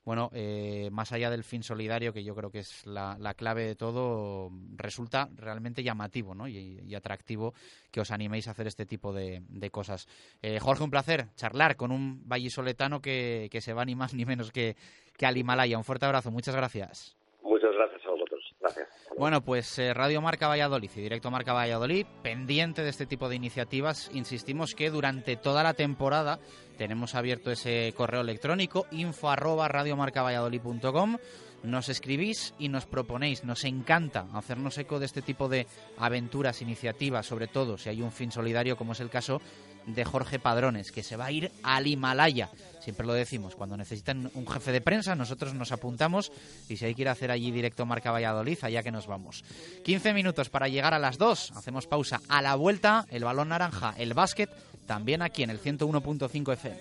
bueno, eh, más allá del fin solidario, que yo creo que es la, la clave de todo, resulta realmente llamativo ¿no? y, atractivo que os animéis a hacer este tipo de, cosas. Eh, Jorge, un placer charlar con un vallisoletano que, que se va ni más ni menos que al Himalaya. Un fuerte abrazo, muchas gracias. Muchas gracias a vosotros. Gracias. Bueno, pues eh, Radio Marca Valladolid y Directo Marca Valladolid, pendiente de este tipo de iniciativas, insistimos que durante toda la temporada tenemos abierto ese correo electrónico info arroba radiomarcavalladolid.com nos escribís y nos proponéis. Nos encanta hacernos eco de este tipo de aventuras, iniciativas, sobre todo si hay un fin solidario, como es el caso de Jorge Padrones, que se va a ir al Himalaya. Siempre lo decimos, cuando necesitan un jefe de prensa, nosotros nos apuntamos y si hay que ir a hacer allí directo Marca Valladolid, allá que nos vamos. 15 minutos para llegar a las 2, hacemos pausa. A la vuelta, el balón naranja, el básquet, también aquí en el 101.5 FM.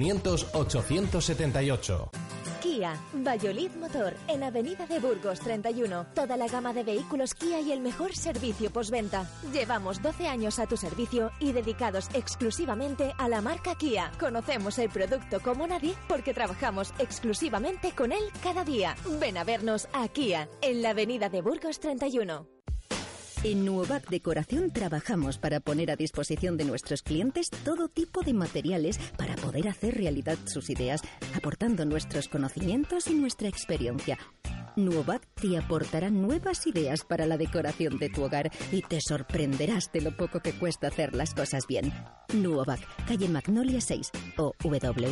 878. Kia, Valladolid Motor, en Avenida de Burgos 31. Toda la gama de vehículos Kia y el mejor servicio postventa. Llevamos 12 años a tu servicio y dedicados exclusivamente a la marca Kia. Conocemos el producto como nadie porque trabajamos exclusivamente con él cada día. Ven a vernos a Kia, en la Avenida de Burgos 31. En Nuovac Decoración trabajamos para poner a disposición de nuestros clientes todo tipo de materiales para poder hacer realidad sus ideas, aportando nuestros conocimientos y nuestra experiencia. Nuovac te aportará nuevas ideas para la decoración de tu hogar y te sorprenderás de lo poco que cuesta hacer las cosas bien. Nuovac, calle Magnolia 6 o www.nuovac.com.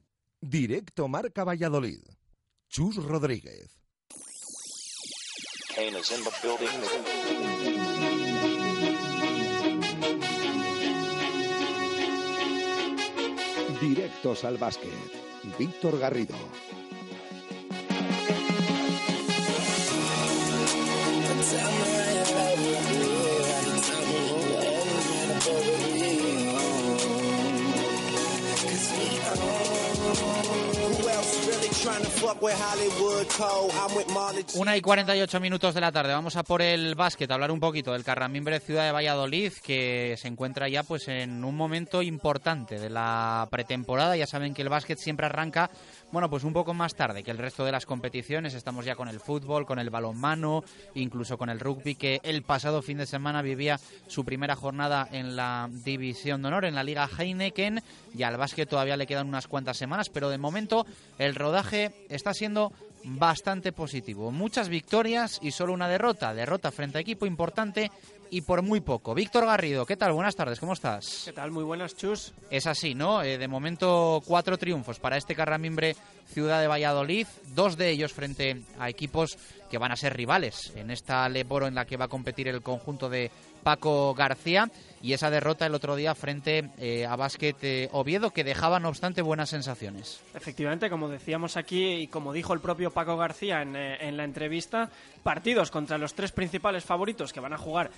Directo Marca Valladolid. Chus Rodríguez. Directos al básquet. Víctor Garrido. Una y 48 minutos de la tarde. Vamos a por el básquet, a hablar un poquito del Carramimbre Ciudad de Valladolid, que se encuentra ya pues en un momento importante de la pretemporada. Ya saben que el básquet siempre arranca, bueno, pues un poco más tarde que el resto de las competiciones. Estamos ya con el fútbol, con el balonmano, incluso con el rugby, que el pasado fin de semana vivía su primera jornada en la División de Honor, en la Liga Heineken. Y al básquet todavía le quedan unas cuantas semanas, pero de momento el rodaje está siendo bastante positivo. Muchas victorias y solo una derrota. Derrota frente a equipo importante y por muy poco. Víctor Garrido, ¿qué tal? Buenas tardes, ¿cómo estás? ¿Qué tal? Muy buenas, Chus. Es así, ¿no? Eh, de momento cuatro triunfos para este Carramimbre Ciudad de Valladolid, dos de ellos frente a equipos que van a ser rivales en esta Leporo en la que va a competir el conjunto de Paco García y esa derrota el otro día frente eh, a Básquet eh, Oviedo que dejaba no obstante buenas sensaciones. Efectivamente, como decíamos aquí y como dijo el propio Paco García en, eh, la entrevista, partidos contra los tres principales favoritos que van a jugar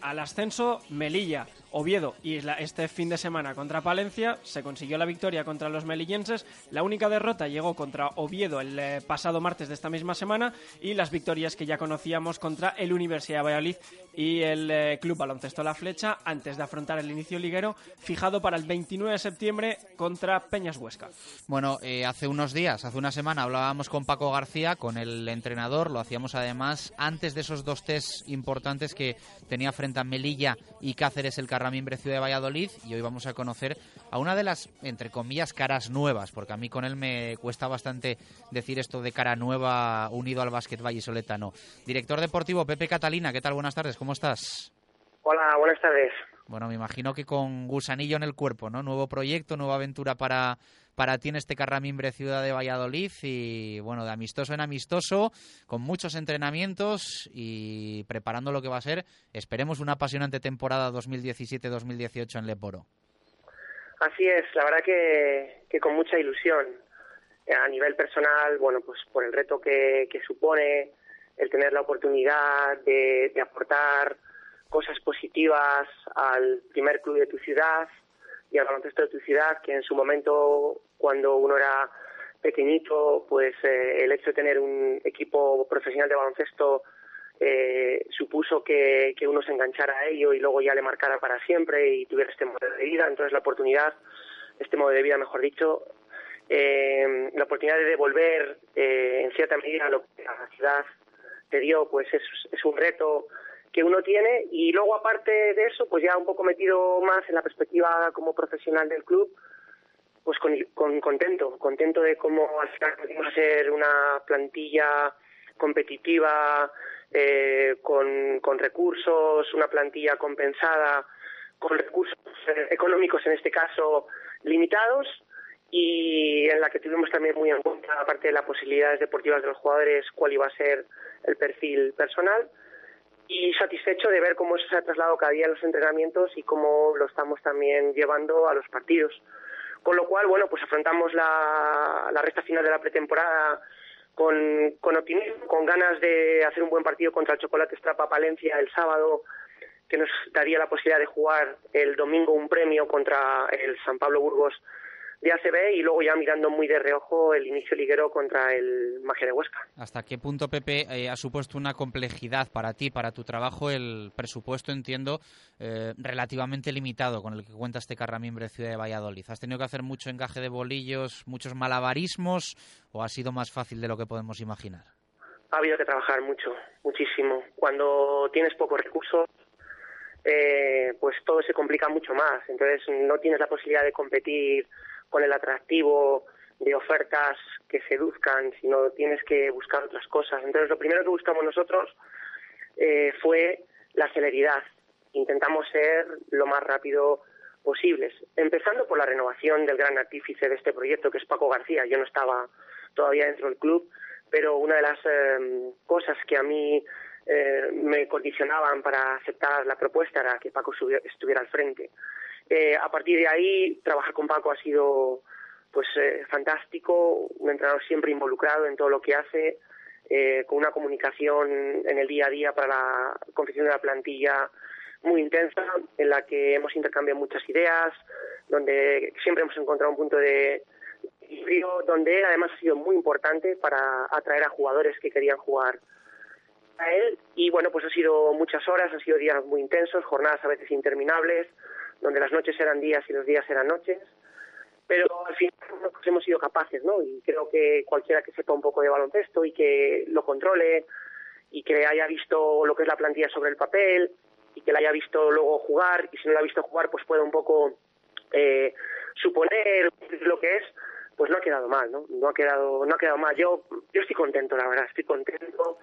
al ascenso, Melilla, Oviedo y este fin de semana contra Palencia, se consiguió la victoria contra los melillenses, la única derrota llegó contra Oviedo el pasado martes de esta misma semana y las que ya conocíamos contra el Universidad de Valladolid y el eh, Club Baloncesto La Flecha antes de afrontar el inicio liguero fijado para el 29 de septiembre contra Peñas Huesca. Bueno, eh, hace unos días, hace una semana hablábamos con Paco García, con el entrenador, lo hacíamos además antes de esos dos test importantes que tenía frente a Melilla y Cáceres el Carramimbre Ciudad de Valladolid y hoy vamos a conocer a una de las, entre comillas, caras nuevas, porque a mí con él me cuesta bastante decir esto de cara nueva unido al básquet vallisoletano. Director deportivo Pepe Catalina, ¿qué tal? Buenas tardes, ¿cómo estás? Hola, buenas tardes. Bueno, me imagino que con gusanillo en el cuerpo, ¿no? Nuevo proyecto, nueva aventura para, para ti en este Carramimbre Ciudad de Valladolid y bueno, de amistoso en amistoso, con muchos entrenamientos y preparando lo que va a ser, esperemos una apasionante temporada 2017-2018 en Leporo. Así es, la verdad que, que con mucha ilusión. A nivel personal, bueno, pues por el reto que, que supone el tener la oportunidad de, de aportar cosas positivas al primer club de tu ciudad y al baloncesto de tu ciudad, que en su momento, cuando uno era pequeñito, pues eh, el hecho de tener un equipo profesional de baloncesto eh, supuso que, uno se enganchara a ello y luego ya le marcara para siempre y tuviera este modo de vida. Entonces la oportunidad, este modo de vida, mejor dicho, eh, la oportunidad de devolver eh, en cierta medida lo que la ciudad te dio, pues es, es un reto que uno tiene y luego aparte de eso, pues ya un poco metido más en la perspectiva como profesional del club, pues con, con contento, contento de cómo al final pudimos hacer una plantilla competitiva eh, con, con recursos, una plantilla compensada, con recursos eh, económicos en este caso limitados y en la que tuvimos también muy en cuenta, aparte de las posibilidades deportivas de los jugadores, cuál iba a ser el perfil personal y satisfecho de ver cómo eso se ha trasladado cada día en los entrenamientos y cómo lo estamos también llevando a los partidos. Con lo cual, bueno, pues afrontamos la, la recta final de la pretemporada con, con optimismo, con ganas de hacer un buen partido contra el Chocolate Estrapa Palencia el sábado, que nos daría la posibilidad de jugar el domingo un premio contra el San Pablo Burgos de ACB y luego ya mirando muy de reojo el inicio liguero contra el Magia de Huesca. ¿Hasta qué punto, Pepe, eh, ha supuesto una complejidad para ti, para tu trabajo, el presupuesto, entiendo, eh, relativamente limitado con el que cuenta este Carramimbre Ciudad de Valladolid? ¿Has tenido que hacer mucho encaje de bolillos, muchos malabarismos o ha sido más fácil de lo que podemos imaginar? Ha habido que trabajar mucho, muchísimo. Cuando tienes pocos recursos, eh, pues todo se complica mucho más. Entonces no tienes la posibilidad de competir con el atractivo de ofertas que seduzcan, sino tienes que buscar otras cosas. Entonces, lo primero que buscamos nosotros eh, fue la celeridad. Intentamos ser lo más rápido posibles, empezando por la renovación del gran artífice de este proyecto, que es Paco García. Yo no estaba todavía dentro del club, pero una de las eh, cosas que a mí eh, me condicionaban para aceptar la propuesta era que Paco estuviera al frente. Eh, a partir de ahí, trabajar con Paco ha sido pues eh, fantástico, un entrenador siempre involucrado en todo lo que hace, eh, con una comunicación en el día a día para la confección de la plantilla muy intensa, en la que hemos intercambiado muchas ideas, donde siempre hemos encontrado un punto de equilibrio, donde además ha sido muy importante para atraer a jugadores que querían jugar a él. Y bueno, pues ha sido muchas horas, han sido días muy intensos, jornadas a veces interminables, donde las noches eran días y los días eran noches, pero al final pues, hemos sido capaces, ¿no? Y creo que cualquiera que sepa un poco de baloncesto y que lo controle y que haya visto lo que es la plantilla sobre el papel y que la haya visto luego jugar y si no la ha visto jugar pues pueda un poco eh, suponer lo que es pues no ha quedado mal no no ha quedado no ha quedado mal. Yo yo estoy contento la verdad estoy contento.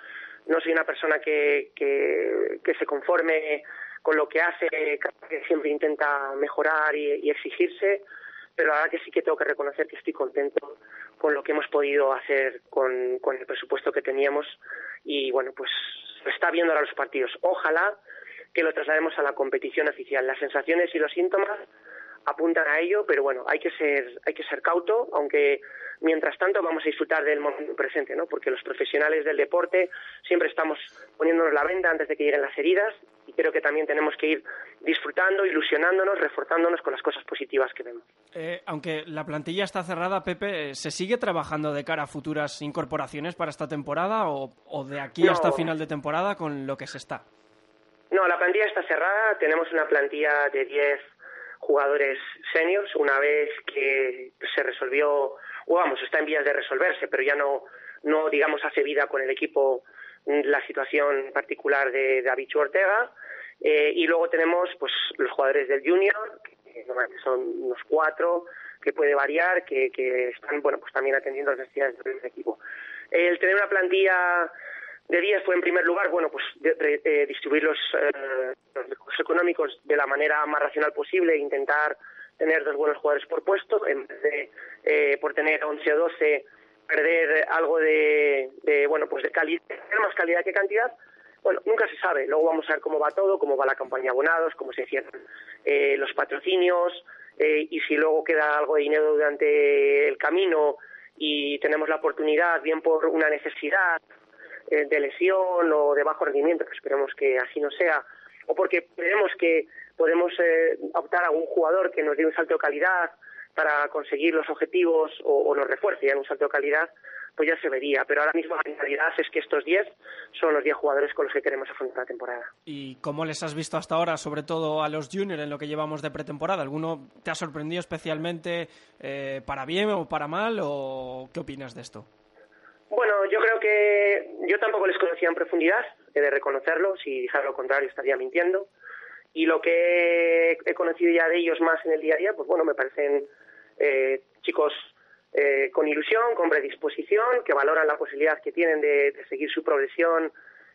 No soy una persona que que, que se conforme con lo que hace, que siempre intenta mejorar y, exigirse, pero ahora que sí que tengo que reconocer que estoy contento con lo que hemos podido hacer con, con el presupuesto que teníamos y bueno, pues está viendo ahora los partidos. Ojalá que lo traslademos a la competición oficial. Las sensaciones y los síntomas apuntan a ello, pero bueno, hay que ser, hay que ser cauto, aunque mientras tanto vamos a disfrutar del momento presente, ¿no? Porque los profesionales del deporte siempre estamos poniéndonos la venda antes de que lleguen las heridas y creo que también tenemos que ir disfrutando, ilusionándonos, reforzándonos con las cosas positivas que vemos. Eh, aunque la plantilla está cerrada, Pepe, ¿se sigue trabajando de cara a futuras incorporaciones para esta temporada o, o de aquí No. hasta final de temporada con lo que se está? No, la plantilla está cerrada, tenemos una plantilla de 10 jugadores seniors, una vez que se resolvió, o vamos, está en vías de resolverse, pero ya no, no digamos, hace vida con el equipo la situación particular de David Ortega. Eh, y luego tenemos pues los jugadores del junior, que son unos cuatro, que puede variar, que, están bueno pues también atendiendo las necesidades del equipo. El tener una plantilla de Díaz fue en primer lugar, bueno, pues de- de- eh, distribuir los, eh, los recursos económicos de la manera más racional posible e intentar tener dos buenos jugadores por puesto, en vez de eh, por tener 11 o 12 perder algo de, de, bueno, pues de calidad, más calidad que cantidad. Bueno, nunca se sabe. Luego vamos a ver cómo va todo, cómo va la campaña abonados, cómo se cierran eh, los patrocinios eh, y si luego queda algo de dinero durante el camino y tenemos la oportunidad, bien por una necesidad eh, de lesión o de bajo rendimiento, que esperemos que así no sea, o porque creemos que podemos eh, optar a un jugador que nos dé un salto de calidad para conseguir los objetivos o, o nos refuerce en un salto de calidad, pues ya se vería. Pero ahora mismo la realidad es que estos 10 son los 10 jugadores con los que queremos afrontar la temporada. ¿Y cómo les has visto hasta ahora, sobre todo a los juniors en lo que llevamos de pretemporada? ¿Alguno te ha sorprendido especialmente eh, para bien o para mal? ¿O qué opinas de esto? Bueno, yo creo que yo tampoco les conocía en profundidad, he de reconocerlo, si dijera lo contrario estaría mintiendo. Y lo que he conocido ya de ellos más en el día a día, pues bueno, me parecen eh, chicos eh, con ilusión, con predisposición, que valoran la posibilidad que tienen de, seguir su progresión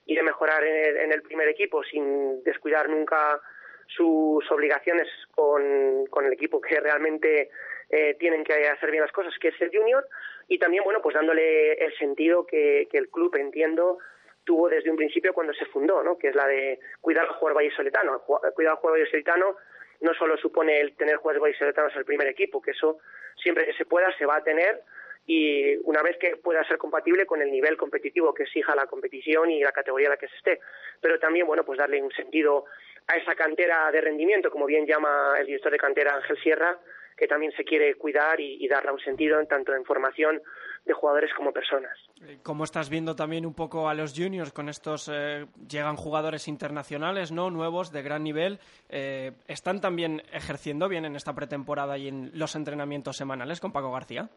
y de mejorar en el, en el primer equipo sin descuidar nunca sus obligaciones con, con el equipo que realmente eh, tienen que hacer bien las cosas, que es el junior, y también, bueno, pues dándole el sentido que, que el club, entiendo, tuvo desde un principio cuando se fundó, ¿no? que es la de cuidar al jugador vallisoletano. Cuidar al jugador vallisoletano no solo supone el tener jugadores vallisoletanos al primer equipo, que eso siempre que se pueda se va a tener y una vez que pueda ser compatible con el nivel competitivo que exija la competición y la categoría en la que se esté. Pero también, bueno, pues darle un sentido a esa cantera de rendimiento, como bien llama el director de cantera Ángel Sierra, que también se quiere cuidar y, y darle un sentido en tanto en formación de jugadores como personas. Eh, ¿Cómo estás viendo también un poco a los juniors con estos eh, llegan jugadores internacionales, no nuevos de gran nivel? Eh, ¿Están también ejerciendo bien en esta pretemporada y en los entrenamientos semanales con Paco García?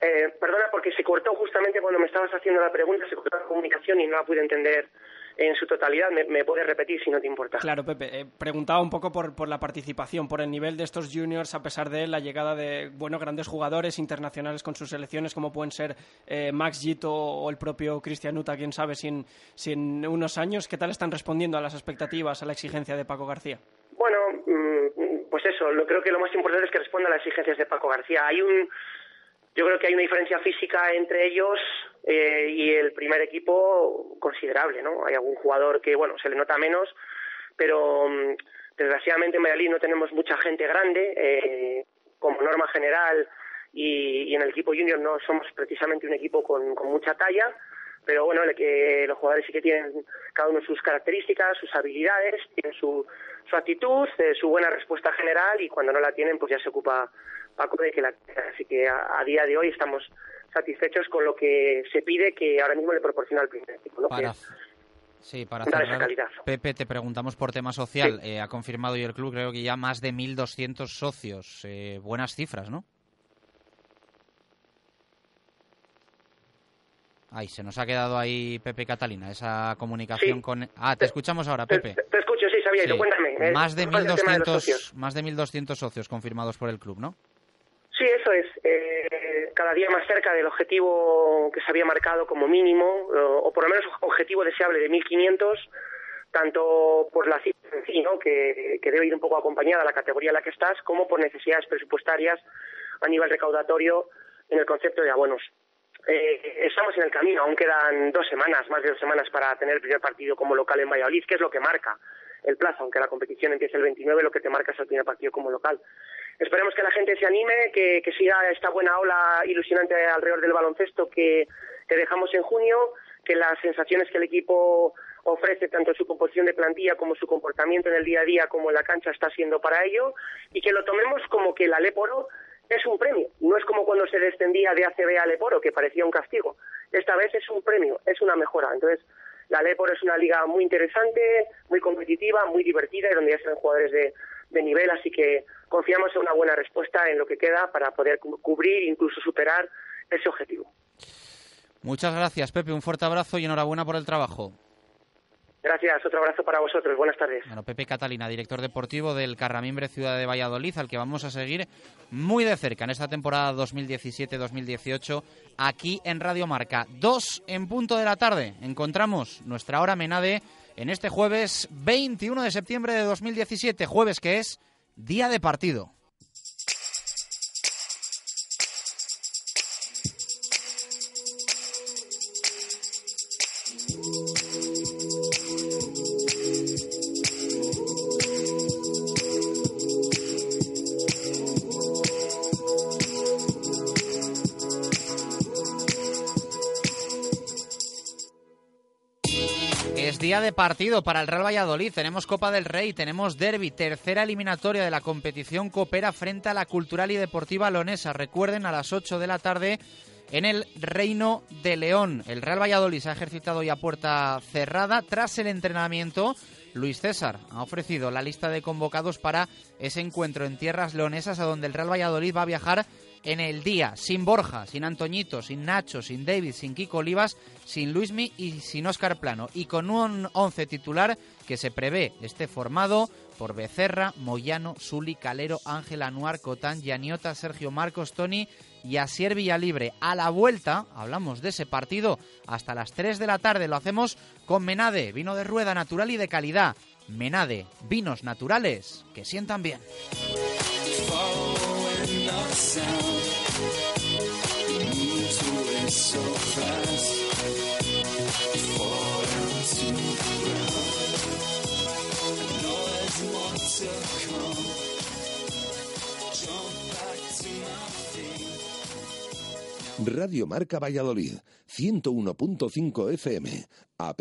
Eh, perdona, porque se cortó justamente cuando me estabas haciendo la pregunta, se cortó la comunicación y no la pude entender en su totalidad. ¿Me, me puedes repetir si no te importa? Claro, Pepe. eh, preguntaba un poco por, por la participación, por el nivel de estos juniors, a pesar de la llegada de bueno grandes jugadores internacionales con sus selecciones, como pueden ser eh, Max Gito o el propio Cristian Uta, quién sabe si en, si en unos años. ¿Qué tal están respondiendo a las expectativas, a la exigencia de Paco García? Bueno, mm, pues eso, lo creo que lo más importante es que responda a las exigencias de Paco García. Hay un, yo creo que hay una diferencia física entre ellos eh, y el primer equipo considerable, ¿no? Hay algún jugador que, bueno, se le nota menos, pero mm, desgraciadamente en Valladolid no tenemos mucha gente grande, eh, como norma general, y, en el equipo junior no somos precisamente un equipo con, mucha talla, pero bueno, que los jugadores sí que tienen cada uno sus características, sus habilidades, tienen su, su actitud, eh, su buena respuesta general y cuando no la tienen pues ya se ocupa De que la así que a, a día de hoy estamos satisfechos con lo que se pide que ahora mismo le proporciona el primer equipo, ¿no? Para, Que sí, para cerrar. Pepe, te preguntamos por tema social. Eh, ha confirmado hoy el club, creo que ya más de 1.200 socios. Eh, buenas cifras, ¿no? Ay, se nos ha quedado ahí Pepe Catalina, esa comunicación Sí. con... Ah, te escuchamos ahora, Pepe. Te escucho, sí, sabía, Sí. cuéntame. eh, Más de ¿cómo es el tema de los 1.200 socios? más de 1.200 socios confirmados por el club, ¿no? Eso es. Eh, cada día más cerca del objetivo que se había marcado como mínimo, o, por lo menos objetivo deseable de 1.500, tanto por la cifra en sí, ¿no? que, que debe ir un poco acompañada a la categoría en la que estás, como por necesidades presupuestarias a nivel recaudatorio en el concepto de abonos. Eh, estamos en el camino, aún quedan dos semanas, más de dos semanas para tener el primer partido como local en Valladolid, que es lo que marca el plazo, aunque la competición empiece el 29, lo que te marca es el primer partido como local. Esperemos que la gente se anime, que, que siga esta buena ola ilusionante alrededor del baloncesto que, que dejamos en junio, que las sensaciones que el equipo ofrece, tanto su composición de plantilla como su comportamiento en el día a día como en la cancha, está siendo para ello, y que lo tomemos como que la Leporo es un premio. No es como cuando se descendía de ACB a Leporo, que parecía un castigo. Esta vez es un premio, es una mejora. Entonces, la Leporo es una liga muy interesante, muy competitiva, muy divertida y donde ya se ven jugadores de, de nivel, así que confiamos en una buena respuesta en lo que queda para poder cu- cubrir e incluso superar ese objetivo. Muchas gracias, Pepe. Un fuerte abrazo y enhorabuena por el trabajo. Gracias. Gracias, otro abrazo para vosotros. Buenas tardes. Bueno, Pepe Catalina, director deportivo del Carramimbre Ciudad de Valladolid, al que vamos a seguir muy de cerca en esta temporada 2017-2018 aquí en Radio Marca. Dos en punto de la tarde. Encontramos nuestra hora Menade en este jueves 21 de septiembre de 2017, jueves que es día de partido. De partido para el Real Valladolid. Tenemos Copa del Rey, tenemos Derby, tercera eliminatoria de la competición Coopera frente a la Cultural y Deportiva Leonesa. Recuerden, a las 8 de la tarde en el Reino de León. El Real Valladolid se ha ejercitado ya puerta cerrada. Tras el entrenamiento, Luis César ha ofrecido la lista de convocados para ese encuentro en tierras leonesas, a donde el Real Valladolid va a viajar en el día, sin Borja, sin Antoñito, sin Nacho, sin David, sin Kiko Olivas, sin Luismi y sin Óscar Plano. Y con un once titular que se prevé esté formado por Becerra, Moyano, Suli, Calero, Ángel Anuar, Cotán, Yaniota, Sergio Marcos, Tony y Asier Villalibre. A la vuelta, hablamos de ese partido hasta las 3 de la tarde. Lo hacemos con Menade, vino de rueda natural y de calidad. Menade, vinos naturales que sientan bien. So. Radio Marca Valladolid, 101.5 FM, app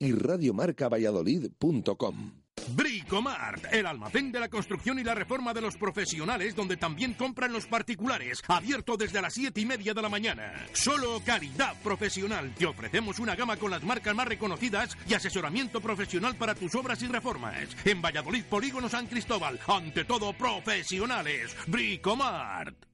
y radiomarcavalladolid.com. Bricomart, el almacén de la construcción y la reforma de los profesionales, donde también compran los particulares, abierto desde las 7 y media de la mañana. Solo calidad profesional. Te ofrecemos una gama con las marcas más reconocidas y asesoramiento profesional para tus obras y reformas. En Valladolid, Polígono San Cristóbal, ante todo profesionales. Bricomart.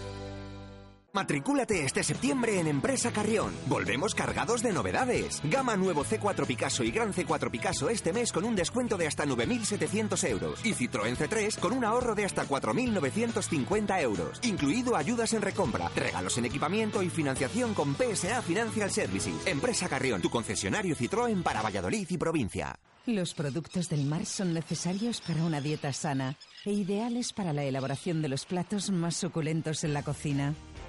Matricúlate este septiembre en Empresa Carrión. Volvemos cargados de novedades. Gama nuevo C4 Picasso y Gran C4 Picasso este mes con un descuento de hasta 9.700 euros. Y Citroën C3 con un ahorro de hasta 4.950 euros. Incluido ayudas en recompra, regalos en equipamiento y financiación con PSA Financial Services. Empresa Carrión, tu concesionario Citroën para Valladolid y provincia. Los productos del mar son necesarios para una dieta sana e ideales para la elaboración de los platos más suculentos en la cocina.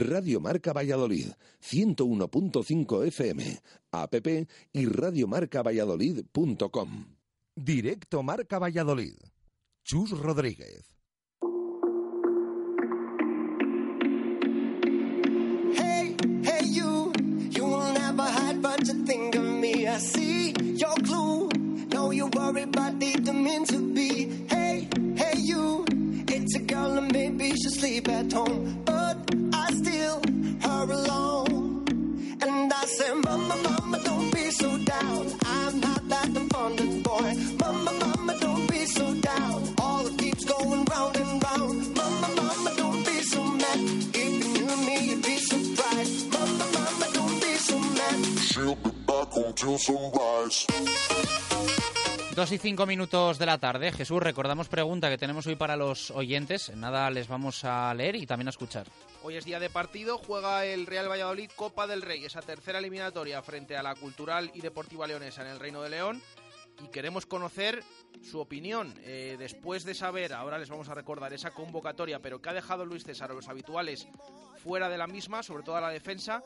Radio Marca Valladolid, 101.5 FM, app y radiomarcavalladolid.com. Directo Marca Valladolid. Chus Rodríguez. Hey, hey, you, you will never hide, but you think of me. I see your clue. Know you worry, but deep mean to be. Hey, hey, you, it's a girl, and maybe she'll sleep at home, but I still are alone. And I say, Mama, Mama, don't be so down. I'm not that abundant boy. Mama, Mama, don't be so down. All it keeps going round and round. Mama, Mama, don't be so mad. If you knew me, you'd be surprised. Mama, Mama, don't be so mad. She'll be back until sunrise. Dos y cinco minutos de la tarde. Jesús, recordamos pregunta que tenemos hoy para los oyentes. Nada, les vamos a leer y también a escuchar. Hoy es día de partido, juega el Real Valladolid Copa del Rey, esa tercera eliminatoria frente a la Cultural y Deportiva Leonesa en el Reino de León. Y queremos conocer su opinión. Eh, después de saber, ahora les vamos a recordar esa convocatoria, pero que ha dejado Luis César a los habituales fuera de la misma, sobre todo a la defensa,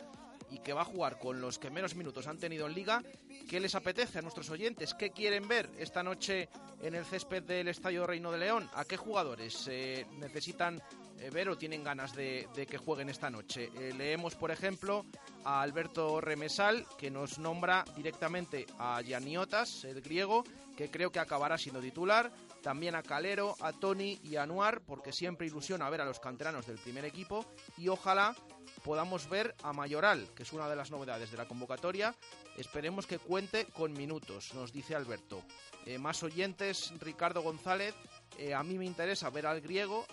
y que va a jugar con los que menos minutos han tenido en liga. ¿Qué les apetece a nuestros oyentes? ¿Qué quieren ver esta noche en el césped del Estadio Reino de León? ¿A qué jugadores eh, necesitan eh, ver o tienen ganas de, que jueguen esta noche? Eh, leemos, por ejemplo, a Alberto Remesal, que nos nombra directamente a Gianniotas, el griego, que creo que acabará siendo titular. También a Calero, a Tony y a Anuar, porque siempre ilusiona ver a los canteranos del primer equipo. Y ojalá podamos ver a Mayoral, que es una de las novedades de la convocatoria. Esperemos que cuente con minutos, nos dice Alberto. Eh, más oyentes, Ricardo González. eh, a mí me interesa ver al griego,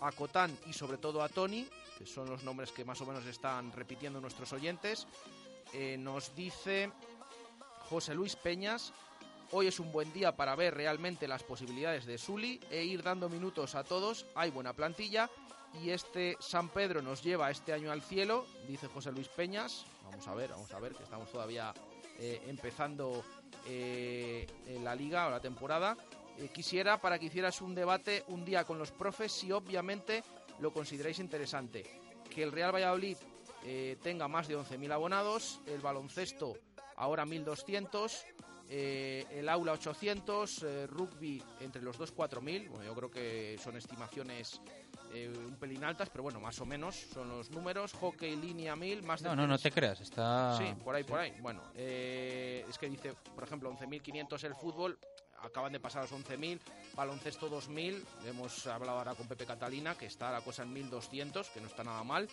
a Cotán y sobre todo a Tony, que son los nombres que más o menos están repitiendo nuestros oyentes. Eh, nos dice José Luis Peñas. Hoy es un buen día para ver realmente las posibilidades de Suli e ir dando minutos a todos. Hay buena plantilla y este San Pedro nos lleva este año al cielo, dice José Luis Peñas. Vamos a ver, vamos a ver, que estamos todavía eh, empezando eh, la liga o la temporada. Eh, quisiera para que hicieras un debate un día con los profes si obviamente lo consideráis interesante. Que el Real Valladolid tenga más de 11.000 abonados, el baloncesto ahora 1.200, eh, el aula 800, eh, rugby entre los dos 4.000. Bueno, yo creo que son estimaciones eh, un pelín altas, pero bueno, más o menos son los números. Hockey línea 1000, más de No, no, no te creas, está... Sí, por ahí, por ahí. Bueno, eh, es que dice, por ejemplo, 11.500 el fútbol, acaban de pasar los 11.000, baloncesto 2.000, hemos hablado ahora con Pepe Catalina, que está la cosa en 1.200, que no está nada mal.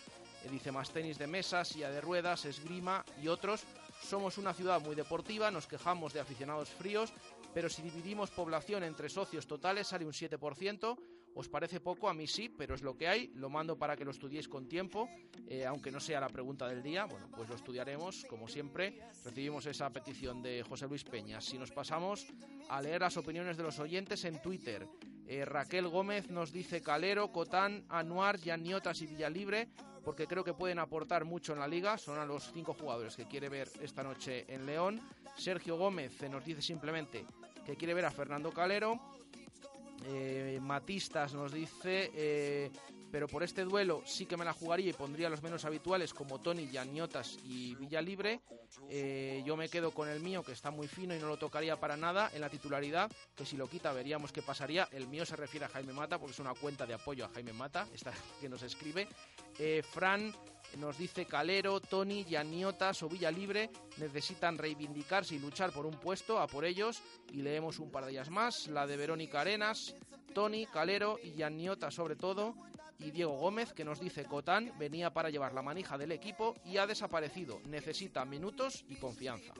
Eh, dice más tenis de mesa, silla de ruedas, esgrima y otros. Somos una ciudad muy deportiva, nos quejamos de aficionados fríos, pero si dividimos población entre socios totales sale un 7%. ¿Os parece poco? A mí sí, pero es lo que hay. Lo mando para que lo estudiéis con tiempo, eh, aunque no sea la pregunta del día. Bueno, pues lo estudiaremos, como siempre. Recibimos esa petición de José Luis Peña. Si nos pasamos a leer las opiniones de los oyentes en Twitter. Eh, Raquel Gómez nos dice Calero, Cotán, Anuar, Yaniotas y Villalibre, porque creo que pueden aportar mucho en la liga. Son a los cinco jugadores que quiere ver esta noche en León. Sergio Gómez eh, nos dice simplemente que quiere ver a Fernando Calero. Eh, Matistas nos dice, eh, pero por este duelo sí que me la jugaría y pondría los menos habituales como Tony, Yaniotas y Villalibre. Eh, yo me quedo con el mío que está muy fino y no lo tocaría para nada en la titularidad, que si lo quita veríamos qué pasaría. El mío se refiere a Jaime Mata porque es una cuenta de apoyo a Jaime Mata, esta que nos escribe. Eh, Fran nos dice Calero, Tony, Yaniotas o Villalibre necesitan reivindicarse y luchar por un puesto, a por ellos. Y leemos un par de ellas más, la de Verónica Arenas, Tony, Calero y Yanniota sobre todo. Y Diego Gómez, que nos dice Cotán venía para llevar la manija del equipo y ha desaparecido. Necesita minutos y confianza.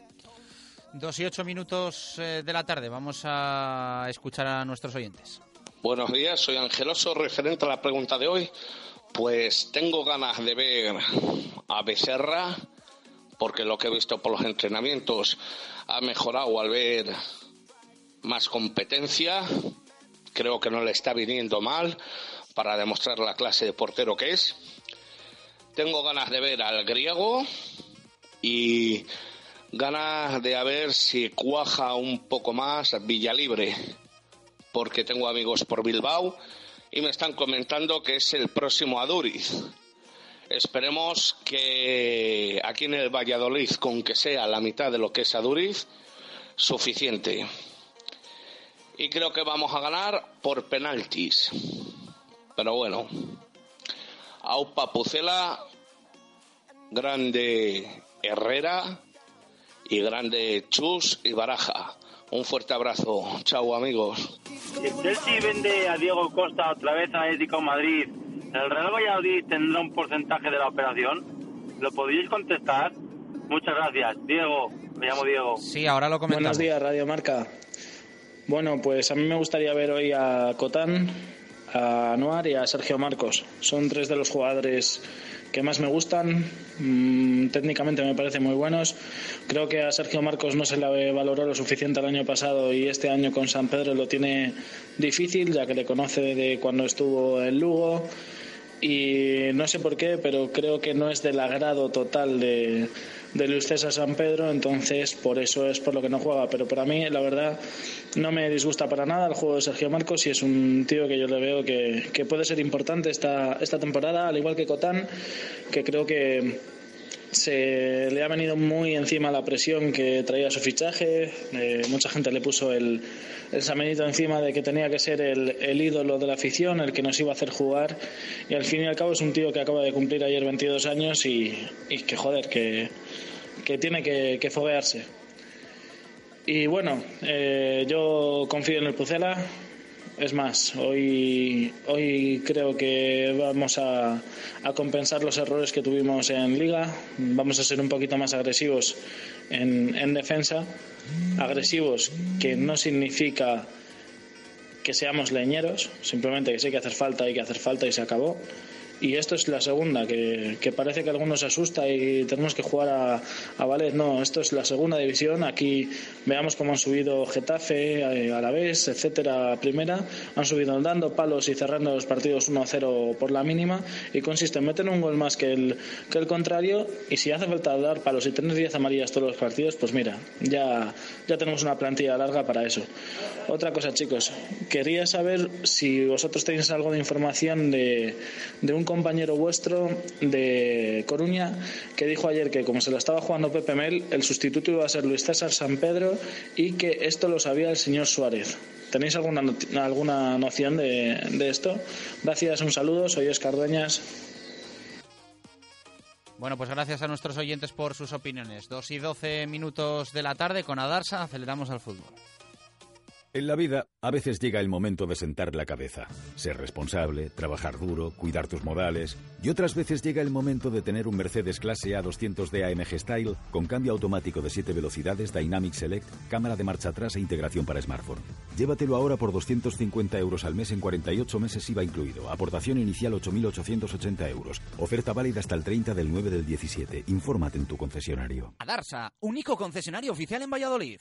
Dos y ocho minutos eh, de la tarde. Vamos a escuchar a nuestros oyentes. Buenos días, soy Angeloso. Referente a la pregunta de hoy, pues tengo ganas de ver a Becerra, porque lo que he visto por los entrenamientos ha mejorado al ver más competencia. Creo que no le está viniendo mal para demostrar la clase de portero que es. Tengo ganas de ver al griego y ganas de ver si cuaja un poco más Villalibre, porque tengo amigos por Bilbao y me están comentando que es el próximo Aduriz. Esperemos que aquí en el Valladolid, con que sea la mitad de lo que es Aduriz, suficiente. Y creo que vamos a ganar por penaltis. Pero bueno, Aupa Pucela, grande Herrera y grande Chus y Baraja. Un fuerte abrazo. Chao amigos. El Chelsea vende a Diego Costa otra vez a Atlético de Madrid, ¿el Real Valladolid tendrá un porcentaje de la operación? ¿Lo podéis contestar? Muchas gracias. Diego, me llamo Diego. Sí, ahora lo comentamos. Buenos días, Radio Marca. Bueno, pues a mí me gustaría ver hoy a Cotán, a Anuar y a Sergio Marcos. Son tres de los jugadores que más me gustan. Mm, técnicamente me parecen muy buenos. Creo que a Sergio Marcos no se le valoró lo suficiente el año pasado y este año con San Pedro lo tiene difícil, ya que le conoce de cuando estuvo en Lugo. Y no sé por qué, pero creo que no es del agrado total de, de Luis César San Pedro, entonces por eso es por lo que no juega. Pero para mí, la verdad, no me disgusta para nada el juego de Sergio Marcos y es un tío que yo le veo que, que puede ser importante esta, esta temporada, al igual que Cotán, que creo que se le ha venido muy encima la presión que traía su fichaje. Eh, mucha gente le puso el, el samenito encima de que tenía que ser el, el ídolo de la afición, el que nos iba a hacer jugar. Y al fin y al cabo es un tío que acaba de cumplir ayer 22 años y, y que, joder, que, que tiene que, que foguearse. Y bueno, eh, yo confío en el Pucela. Es más, hoy, hoy creo que vamos a, a compensar los errores que tuvimos en Liga. Vamos a ser un poquito más agresivos en, en defensa. Agresivos que no significa que seamos leñeros, simplemente que hay que hacer falta, hay que hacer falta y se acabó. Y esto es la segunda, que, parece que algunos se asusta y tenemos que jugar a, a. No, esto es la segunda división. Aquí veamos cómo han subido Getafe, eh, Alavés, etcétera, primera. Han subido dando palos y cerrando los partidos 1-0 por la mínima. Y consiste en meter un gol más que el, que el contrario. Y si hace falta dar palos y tener 10 amarillas todos los partidos, pues mira, ya, ya tenemos una plantilla larga para eso. Otra cosa, chicos, quería saber si vosotros tenéis algo de información de, de un compañero vuestro de Coruña que dijo ayer que como se lo estaba jugando Pepe Mel, el sustituto iba a ser Luis César San Pedro y que esto lo sabía el señor Suárez. ¿Tenéis alguna, alguna noción de, de esto? Gracias, un saludo, soy Oscar Dueñas. Bueno, pues gracias a nuestros oyentes por sus opiniones. Dos y doce minutos de la tarde con Adarsa, aceleramos al fútbol. En la vida, a veces llega el momento de sentar la cabeza, ser responsable, trabajar duro, cuidar tus modales, y otras veces llega el momento de tener un Mercedes clase A 200D AMG Style con cambio automático de 7 velocidades, Dynamic Select, cámara de marcha atrás e integración para smartphone. Llévatelo ahora por 250 euros al mes en 48 meses IVA incluido. Aportación inicial 8.880 euros. Oferta válida hasta el 30 del 9 del 17. Infórmate en tu concesionario. Adarsa, único concesionario oficial en Valladolid.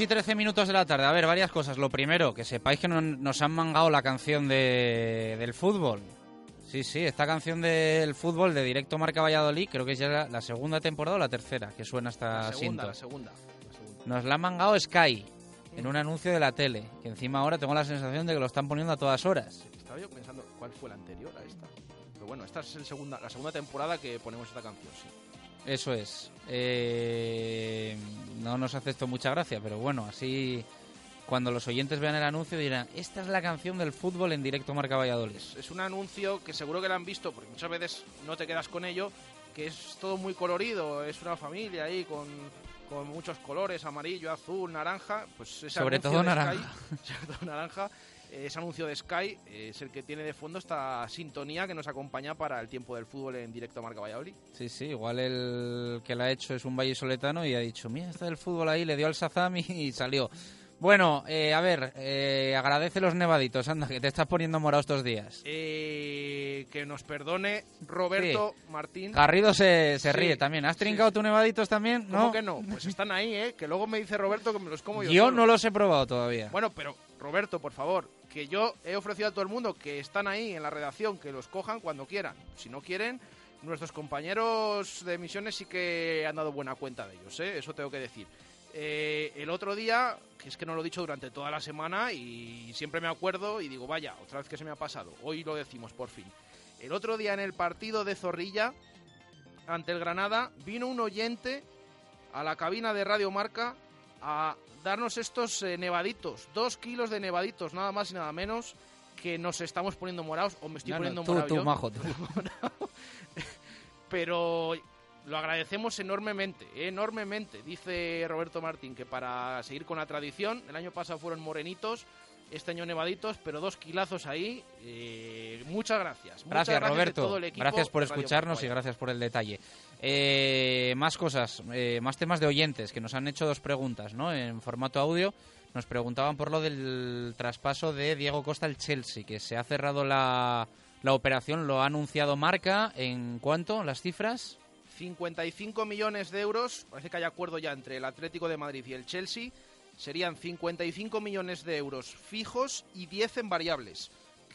Y trece minutos de la tarde. A ver, varias cosas. Lo primero, que sepáis que no- nos han mangado la canción de, del fútbol. Sí, sí, esta canción del fútbol de Directo Marca Valladolid, creo que es ya la, la segunda temporada o la tercera que suena esta La segunda, la segunda. la segunda. Nos la han mangado Sky en un anuncio de la tele, que encima ahora tengo la sensación de que lo están poniendo a todas horas. Estaba yo pensando cuál fue la anterior a esta. Pero bueno, esta es el segunda, la segunda temporada que ponemos esta canción, sí. Eso es. Eh, no nos hace esto mucha gracia, pero bueno, así cuando los oyentes vean el anuncio dirán, esta es la canción del fútbol en directo Marca Valladolid. Es un anuncio que seguro que la han visto, porque muchas veces no te quedas con ello, que es todo muy colorido, es una familia ahí con, con muchos colores, amarillo, azul, naranja. Pues ese Sobre todo naranja. Sky- sobre todo naranja. Ese anuncio de Sky es el que tiene de fondo esta sintonía que nos acompaña para el tiempo del fútbol en directo Marca Valladolid. Sí, sí, igual el que la ha hecho es un vallisoletano y ha dicho, mira, está del fútbol ahí, le dio al Sazam y, salió. Bueno, eh, a ver, eh, agradece los nevaditos, anda, que te estás poniendo morado estos días. Eh, que nos perdone Roberto Martín. Garrido se, se Sí, ríe también. ¿Has trincado tus nevaditos también? ¿Cómo ¿No? que no? Pues están ahí, ¿eh? Que luego me dice Roberto que me los como yo. Yo solo. no los he probado todavía. Bueno, pero Roberto, por favor, que yo he ofrecido a todo el mundo que están ahí en la redacción, que los cojan cuando quieran. Si no quieren, nuestros compañeros de emisiones sí que han dado buena cuenta de ellos, ¿eh? Eso tengo que decir. Eh, el otro día, que es que no lo he dicho durante toda la semana y siempre me acuerdo y digo, vaya, otra vez que se me ha pasado. Hoy lo decimos por fin. El otro día en el partido de Zorrilla, ante el Granada, vino un oyente a la cabina de Radio Marca a darnos estos eh, nevaditos, dos kilos de nevaditos, nada más y nada menos, que nos estamos poniendo morados, o me estoy No, no, poniendo tú, morado tú, yo. majo, tú. Pero lo agradecemos enormemente, enormemente. Dice Roberto Martín que para seguir con la tradición, el año pasado fueron morenitos, este año nevaditos, pero dos kilazos ahí. eh, muchas gracias. Muchas Gracias, Roberto. todo el equipo gracias por escucharnos y gracias por el detalle. Eh, más cosas, eh, más temas de oyentes que nos han hecho dos preguntas, ¿no? En formato audio. Nos preguntaban por lo del traspaso de Diego Costa al Chelsea, que se ha cerrado la, la operación, lo ha anunciado Marca. ¿En cuánto? ¿Las cifras? 55 millones de euros, parece que hay acuerdo ya entre el Atlético de Madrid y el Chelsea, serían 55 millones de euros fijos y 10 en variables,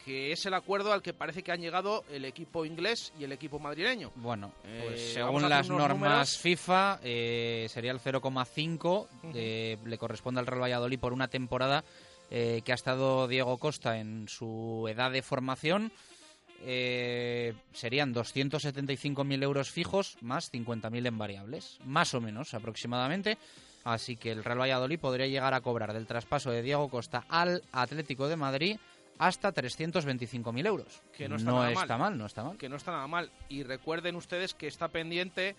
que es el acuerdo al que parece que han llegado el equipo inglés y el equipo madrileño. Bueno, Eh, pues según las normas números. FIFA, eh, sería el 0,5, de- le corresponde al Real Valladolid por una temporada eh, que ha estado Diego Costa en su edad de formación. Eh, serían 275.000 euros fijos más 50.000 en variables, más o menos aproximadamente. Así que el Real Valladolid podría llegar a cobrar del traspaso de Diego Costa al Atlético de Madrid hasta 325.000 euros. Que no está nada mal. está mal, no está mal. Que no está nada mal. Y recuerden ustedes que está pendiente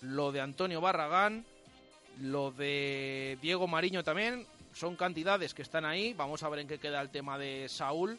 lo de Antonio Barragán, lo de Diego Mariño también. Son cantidades que están ahí. Vamos a ver en qué queda el tema de Saúl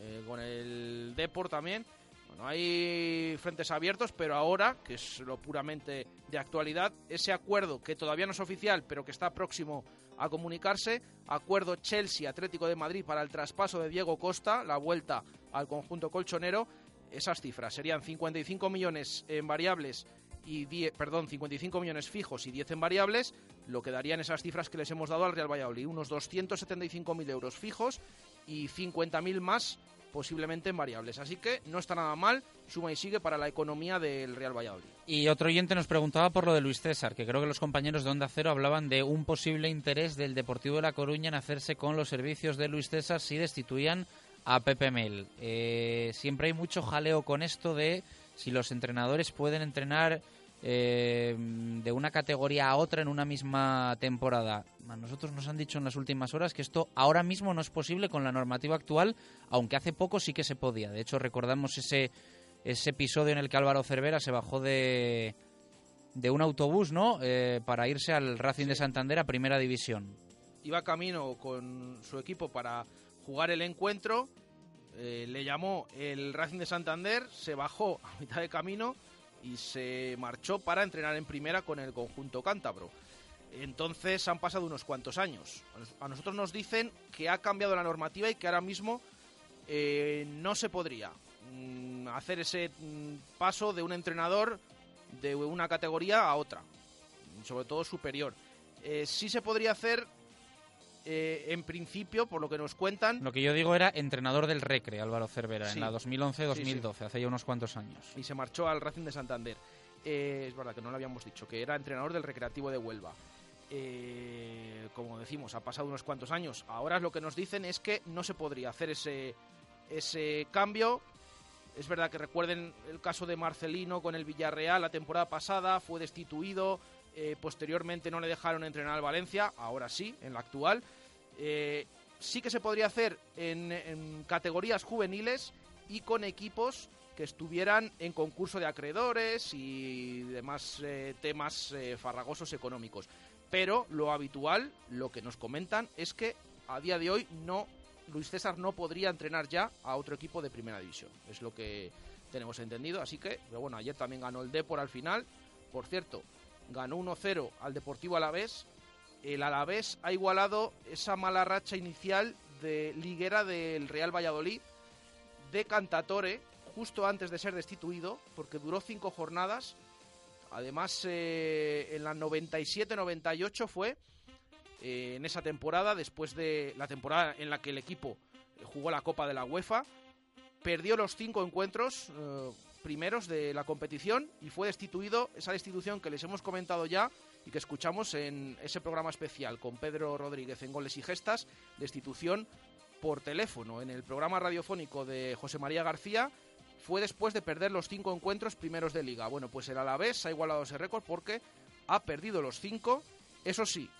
eh, con el Deport también. Bueno, hay frentes abiertos, pero ahora, que es lo puramente de actualidad, ese acuerdo que todavía no es oficial, pero que está próximo a comunicarse, acuerdo Chelsea-Atlético de Madrid para el traspaso de Diego Costa, la vuelta al conjunto colchonero, esas cifras serían 55 millones en variables y 10, perdón, 55 millones fijos y 10 en variables, lo que darían esas cifras que les hemos dado al Real Valladolid, unos 275.000 euros fijos y 50.000 más posiblemente en variables. Así que no está nada mal, suma y sigue para la economía del Real Valladolid. Y otro oyente nos preguntaba por lo de Luis César, que creo que los compañeros de Onda Cero hablaban de un posible interés del Deportivo de La Coruña en hacerse con los servicios de Luis César si destituían a Pepe Mel. Eh, siempre hay mucho jaleo con esto de si los entrenadores pueden entrenar eh, de una categoría a otra en una misma temporada. A nosotros nos han dicho en las últimas horas que esto ahora mismo no es posible con la normativa actual, aunque hace poco sí que se podía. De hecho, recordamos ese ese episodio en el que Álvaro Cervera se bajó de, de un autobús, ¿no? Eh, para irse al Racing de Santander a Primera División. Iba camino con su equipo para jugar el encuentro, eh, le llamó el Racing de Santander, se bajó a mitad de camino y se marchó para entrenar en primera con el conjunto cántabro. Entonces han pasado unos cuantos años. A nosotros nos dicen que ha cambiado la normativa y que ahora mismo eh, no se podría mm, hacer ese mm, paso de un entrenador de una categoría a otra, sobre todo superior. Eh, sí se podría hacer eh, en principio, por lo que nos cuentan, Lo que yo digo era entrenador del Recre, Álvaro Cervera, Sí. en la 2011-2012, Sí, sí. hace ya unos cuantos años. y se marchó al Racing de Santander. Eh, es verdad que no lo habíamos dicho, que era entrenador del Recreativo de Huelva. Eh, como decimos, ha pasado unos cuantos años. Ahora lo que nos dicen es que no se podría hacer ese, ese cambio. Es verdad que recuerden el caso de Marcelino con el Villarreal la temporada pasada, fue destituido, eh, posteriormente no le dejaron entrenar al Valencia, ahora sí, en la actual. Eh, sí que se podría hacer en, categorías juveniles y con equipos que estuvieran en concurso de acreedores y demás eh, temas farragosos económicos. Pero lo habitual, lo que nos comentan, es que a día de hoy no Luis César no podría entrenar ya a otro equipo de primera división. Es lo que tenemos entendido. Así que, pero bueno, ayer también ganó el Depor al final. Por cierto, ganó 1-0 al Deportivo Alavés. El Alavés ha igualado esa mala racha inicial de liguera del Real Valladolid de Cantatore justo antes de ser destituido, porque duró cinco jornadas. Además, eh, en la 97-98 fue eh, en esa temporada, después de la temporada en la que el equipo jugó la Copa de la UEFA, perdió los cinco encuentros eh, primeros de la competición y fue destituido, esa destitución que les hemos comentado ya y que escuchamos en ese programa especial con Pedro Rodríguez en Goles y Gestas, destitución por teléfono en el programa radiofónico de José María García, fue después de perder los cinco encuentros primeros de liga. Bueno, pues el Alavés ha igualado ese récord porque ha perdido los cinco. Eso sí,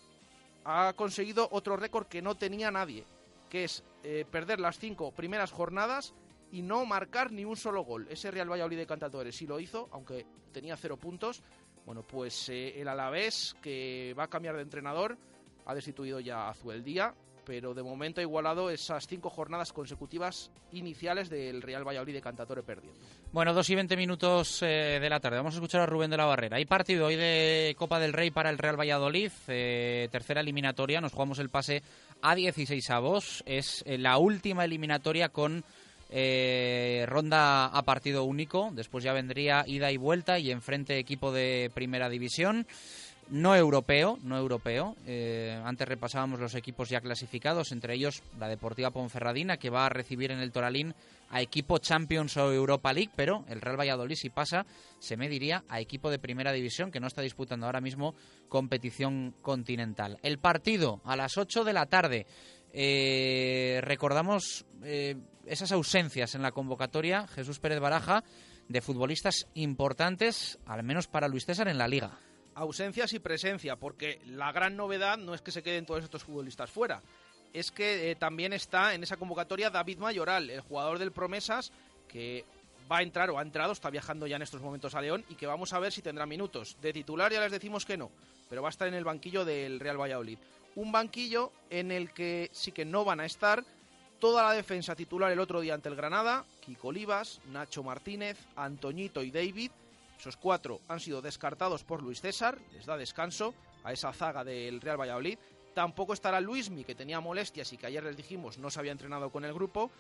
ha conseguido otro récord que no tenía nadie, que es eh, perder las cinco primeras jornadas y no marcar ni un solo gol. Ese Real Valladolid de Cantadores sí lo hizo, aunque tenía cero puntos. Bueno, pues eh, el Alavés, que va a cambiar de entrenador, ha destituido ya a Zueldía, pero de momento ha igualado esas cinco jornadas consecutivas iniciales del Real Valladolid de Cantatore perdiendo. Bueno, dos y veinte minutos eh, de la tarde. Vamos a escuchar a Rubén de la Barrera. Hay partido hoy de Copa del Rey para el Real Valladolid. eh, tercera eliminatoria. Nos jugamos el pase a 16 avos. Es la última eliminatoria con eh, ronda a partido único. Después ya vendría ida y vuelta y enfrente equipo de primera división. No europeo, no europeo. Eh, antes repasábamos los equipos ya clasificados, entre ellos la Deportiva Ponferradina, que va a recibir en el Toralín a equipo Champions o Europa League, pero el Real Valladolid, si pasa, se mediría a equipo de primera división, que no está disputando ahora mismo competición continental. El partido a las 8 de la tarde. Eh, recordamos eh, esas ausencias en la convocatoria, Jesús Pérez Baraja, de futbolistas importantes, al menos para Luis César en la liga. ausencias y presencia, porque la gran novedad no es que se queden todos estos futbolistas fuera, es que eh, también está en esa convocatoria David Mayoral, el jugador del Promesas, que va a entrar o ha entrado, está viajando ya en estos momentos a León y que vamos a ver si tendrá minutos. De titular ya les decimos que no, pero va a estar en el banquillo del Real Valladolid. Un banquillo en el que sí que no van a estar toda la defensa titular el otro día ante el Granada, Kiko Olivas, Nacho Martínez, Antoñito y David. Esos cuatro han sido descartados por Luis César, les da descanso a esa zaga del Real Valladolid. Tampoco estará Luismi, que tenía molestias y que ayer les dijimos no se había entrenado con el grupo,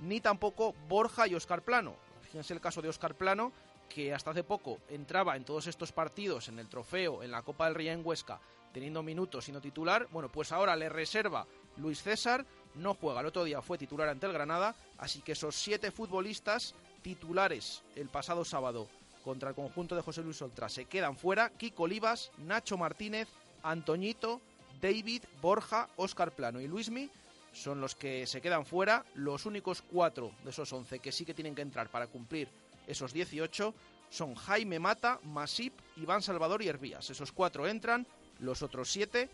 ni tampoco Borja y Oscar Plano. Fíjense el caso de Oscar Plano, que hasta hace poco entraba en todos estos partidos, en el trofeo, en la Copa del Rey en Huesca, teniendo minutos y no titular. Bueno, pues ahora le reserva Luis César, no juega. El otro día fue titular ante el Granada, así que esos siete futbolistas titulares el pasado sábado contra el conjunto de José Luis Oltra se quedan fuera. Kiko Olivas, Nacho Martínez, Antoñito, David, Borja, Óscar Plano y Luismi son los que se quedan fuera. Los únicos cuatro de esos once que sí que tienen que entrar para cumplir esos 18 son Jaime Mata, Masip, Iván Salvador y Hervías. Esos cuatro entran, los otros siete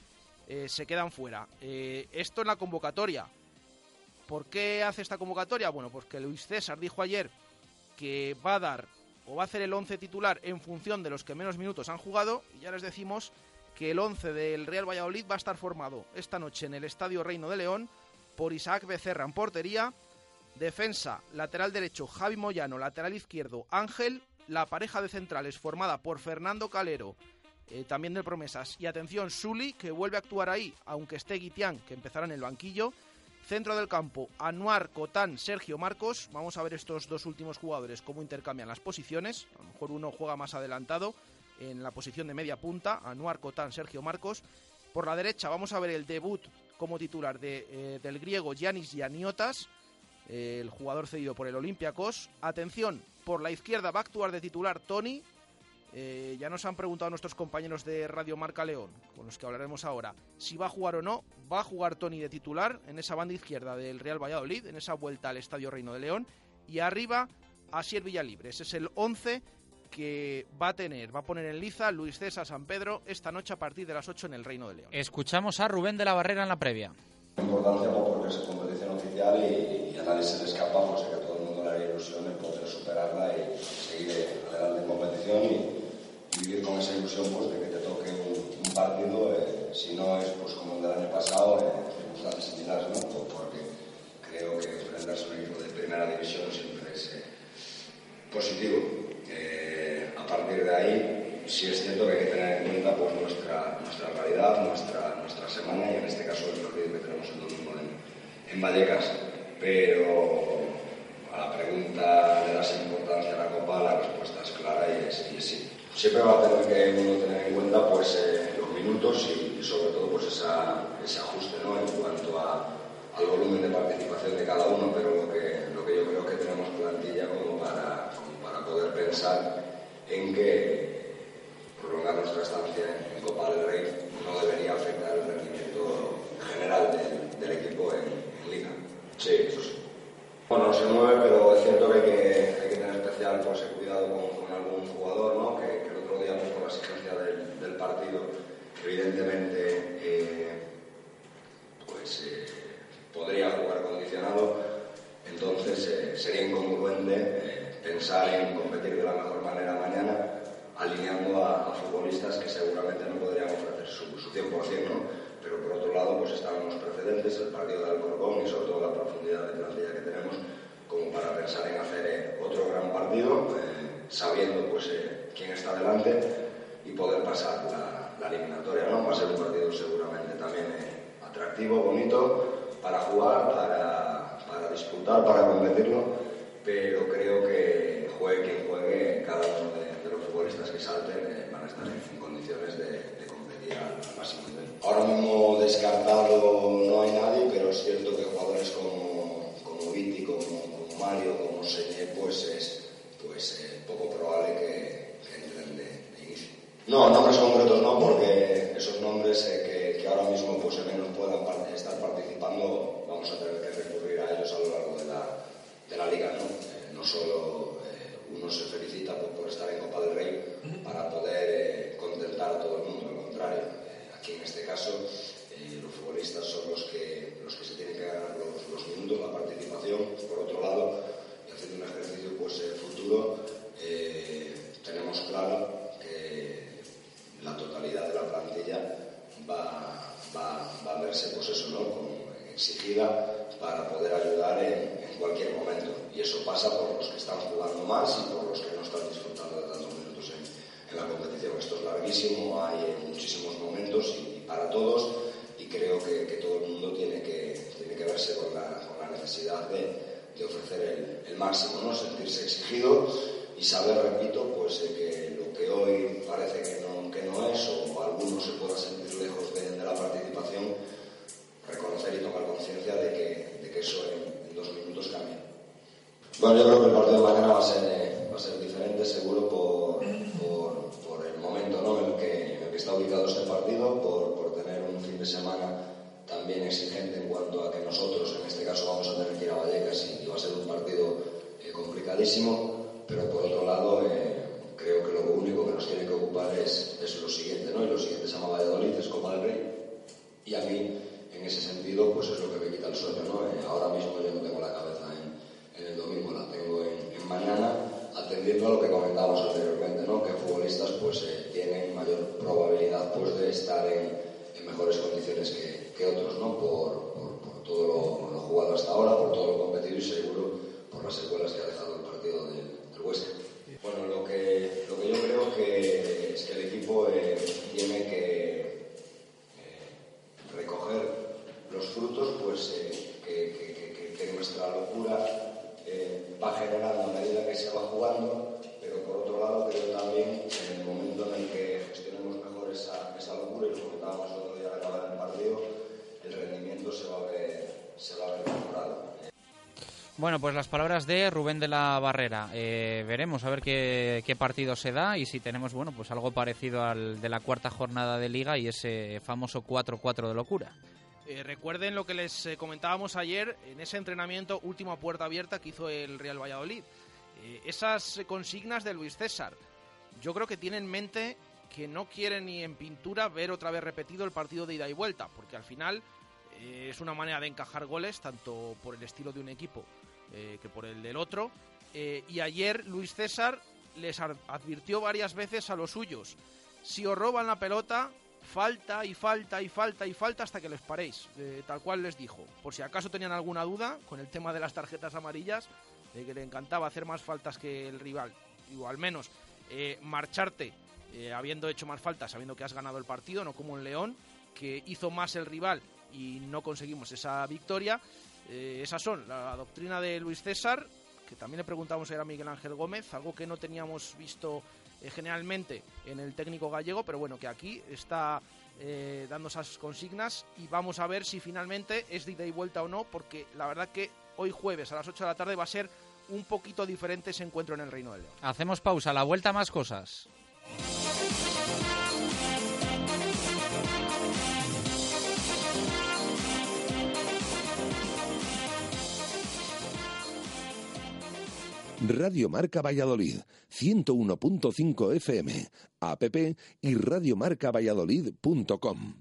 eh, se quedan fuera. Eh, esto en la convocatoria. ¿Por qué hace esta convocatoria? Bueno, pues que Luis César dijo ayer que va a dar o va a hacer el 11 titular en función de los que menos minutos han jugado y ya les decimos que el 11 del Real Valladolid va a estar formado esta noche en el Estadio Reino de León por Isaac Becerra en portería, defensa, lateral derecho Javi Moyano, lateral izquierdo Ángel, la pareja de centrales formada por Fernando Calero, eh, también del Promesas, y atención Suli, que vuelve a actuar ahí, aunque esté Guitián, que empezará en el banquillo, Centro del campo, Anuar, Cotán, Sergio Marcos. Vamos a ver estos dos últimos jugadores cómo intercambian las posiciones. A lo mejor uno juega más adelantado en la posición de media punta, Anuar, Cotán, Sergio Marcos. Por la derecha vamos a ver el debut como titular de, eh, del griego Yanis Yaniotas, eh, el jugador cedido por el Olympiacos. Atención, por la izquierda va a actuar de titular Tony. Eh, ya nos han preguntado nuestros compañeros de Radio Marca León, con los que hablaremos ahora, si va a jugar o no. Va a jugar Tony de titular en esa banda izquierda del Real Valladolid, en esa vuelta al Estadio Reino de León. Y arriba, Asier Villalibre. Ese es el 11 que va a tener, va a poner en liza Luis César San Pedro esta noche a partir de las 8 en el Reino de León. Escuchamos a Rubén de la Barrera en la previa. importancia pues, porque es competición oficial y, y a nadie se le escapa, pues que a todo el mundo le haría ilusión el poder superarla y seguir adelante en competición y vivir con esa ilusión pues, de que te toque un, partido, eh, si no es pues como el del año pasado, en circunstancias similares, ¿no? Pues, porque creo que enfrentarse a un equipo de primera división siempre es eh, positivo. Eh, a partir de ahí, sí es cierto que hay que tener en cuenta pues, nuestra, nuestra realidad, nuestra, nuestra semana y en este caso el partido que tenemos el domingo en, en Vallecas. Pero a la pregunta de la importancia de la Copa, la respuesta es clara y es, y es sí. Siempre va a tener que uno tener en cuenta pues, eh, los minutos y, y sobre todo pues, esa, ese ajuste ¿no? en cuanto a, al volumen de participación de cada uno, pero lo que, lo que yo creo que tenemos plantilla como para, como para poder pensar en que prolongar nuestra estancia en Copa del Rey no debería afectar el rendimiento general del, del equipo en, en Liga. Sí, eso sí. Bueno, se mueve, pero es cierto que hay que, hay que tener especial pues, cuidado con, con algún jugador, ¿no? que, que el otro día, pues, por la exigencia del, partido, evidentemente eh, pues, eh, podría jugar condicionado, entonces eh, sería incongruente pensar en competir de la mejor manera mañana alineando a, futbolistas que seguramente no podrían ofrecer su, su 100%, ¿no? pero por otro lado pues están los precedentes, el partido de Alcorcón y sobre todo la profundidad de plantilla que tenemos como para pensar en hacer otro gran partido, sabiendo pues quién está delante y poder pasar la, la eliminatoria. ¿no? Va a ser un partido seguramente también eh, atractivo, bonito, para jugar, para, para disputar, para competirlo, pero creo que juegue quien juegue, cada uno de, de los futbolistas que salten eh, van a estar en, condiciones de, de competir al máximo nivel. Ahora mismo descartado no hay nadie, pero es cierto que jugadores como, como Viti, como, como Mario, como Señé, pues es pues, eh, poco probable que, que entren de, de inicio. No, nombres concretos no, porque esos nombres eh, que, que ahora mismo pues, menos puedan estar participando, vamos a tener que recurrir a ellos a lo largo de la, de la liga. No, Eh, no solo eh, uno se felicita por, por estar en Copa del Rey para poder contentar a todo el mundo, al contrario. Aquí en este caso los futbolistas son los que, los que se tienen que ganar los, los minutos, la participación. Por otro lado, y haciendo un ejercicio pues, futuro, tenemos claro la totalidad de la plantilla va, va, va a verse pues eso, ¿no? como exigida para poder ayudar en, en cualquier momento. Y eso pasa por los que están jugando más y por los que no están disfrutando de tantos minutos en, en la competición. Esto es larguísimo, hay muchísimos momentos y, y para todos y creo que, que todo el mundo tiene que, tiene que verse con la, con la necesidad de, de ofrecer el, el máximo, ¿no? sentirse exigido y saber, repito, pues eh, que hoy parece que no, que no es o alguno se pueda sentir lejos de, de la participación, reconocer y tomar conciencia de que, de que eso en, en dos minutos cambia. Bueno, yo creo que el partido de mañana va a ser, eh, va a ser diferente, seguro, por, por, por el momento ¿no? en, el que, en el que está ubicado este partido, por, por tener un fin de semana también exigente en cuanto a que nosotros, en este caso, vamos a tener que ir a Vallecas y, y va a ser un partido eh, complicadísimo, pero por otro lado, eh, creo que lo único que nos tiene que ocupar es, es lo siguiente, ¿no? Y lo siguiente se llama Valladolid, es Copa del Rey, y a mí, en ese sentido, pues es lo que me quita el sueño, ¿no? Eh, ahora mismo yo no tengo la cabeza en, en el domingo, la tengo en, mañana, atendiendo a lo que comentábamos anteriormente, ¿no? Que futbolistas pues eh, tienen mayor probabilidad pues de estar en, en mejores condiciones que, que otros, ¿no? Por, por, por todo lo, lo jugado hasta ahora, por todo lo competido y seguro por las secuelas que ha dejado el partido del, del Huesca. Bueno, lo que, lo que yo creo que es que el equipo eh, tiene que eh, recoger los frutos pues, eh, que, nuestra locura va generando a medida que se va jugando, pero por otro lado creo también en el momento en el que gestionemos mejor esa, esa locura, y lo comentábamos otro día al acabar el partido, el rendimiento se va a ver, se va a ver mejorado. Bueno, pues las palabras de Rubén de la Barrera. Eh, veremos a ver qué, partido se da y si tenemos, bueno, pues algo parecido al de la cuarta jornada de Liga y ese famoso 4-4 de locura. Eh, recuerden lo que les eh, comentábamos ayer en ese entrenamiento última puerta abierta que hizo el Real Valladolid. Eh, esas consignas de Luis César. Yo creo que tiene en mente que no quiere ni en pintura ver otra vez repetido el partido de ida y vuelta, porque al final es una manera de encajar goles, tanto por el estilo de un equipo eh, que por el del otro. Eh, y ayer Luis César les advirtió varias veces a los suyos, si os roban la pelota, falta y falta y falta y falta hasta que les paréis, eh, tal cual les dijo. Por si acaso tenían alguna duda con el tema de las tarjetas amarillas, de que le encantaba hacer más faltas que el rival, o al menos marcharte habiendo hecho más faltas, sabiendo que has ganado el partido, no como un León, que hizo más el rival y no conseguimos esa victoria. Eh, esas son la doctrina de Luis César, que también le preguntamos ayer a Miguel Ángel Gómez, algo que no teníamos visto eh, generalmente en el técnico gallego, pero bueno, que aquí está eh, dando esas consignas y vamos a ver si finalmente es de ida y vuelta o no, porque la verdad que hoy jueves a las 8 de la tarde va a ser un poquito diferente ese encuentro en el Reino del León. Hacemos pausa, la vuelta más cosas. Radio Marca Valladolid, 101.5 FM, app y radiomarcavalladolid.com.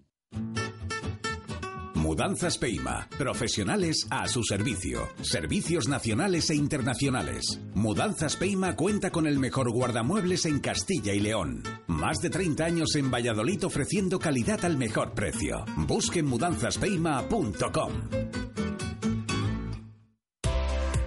Mudanzas Peima. Profesionales a su servicio. Servicios nacionales e internacionales. Mudanzas Peima cuenta con el mejor guardamuebles en Castilla y León. Más de 30 años en Valladolid ofreciendo calidad al mejor precio. Busquen mudanzaspeima.com.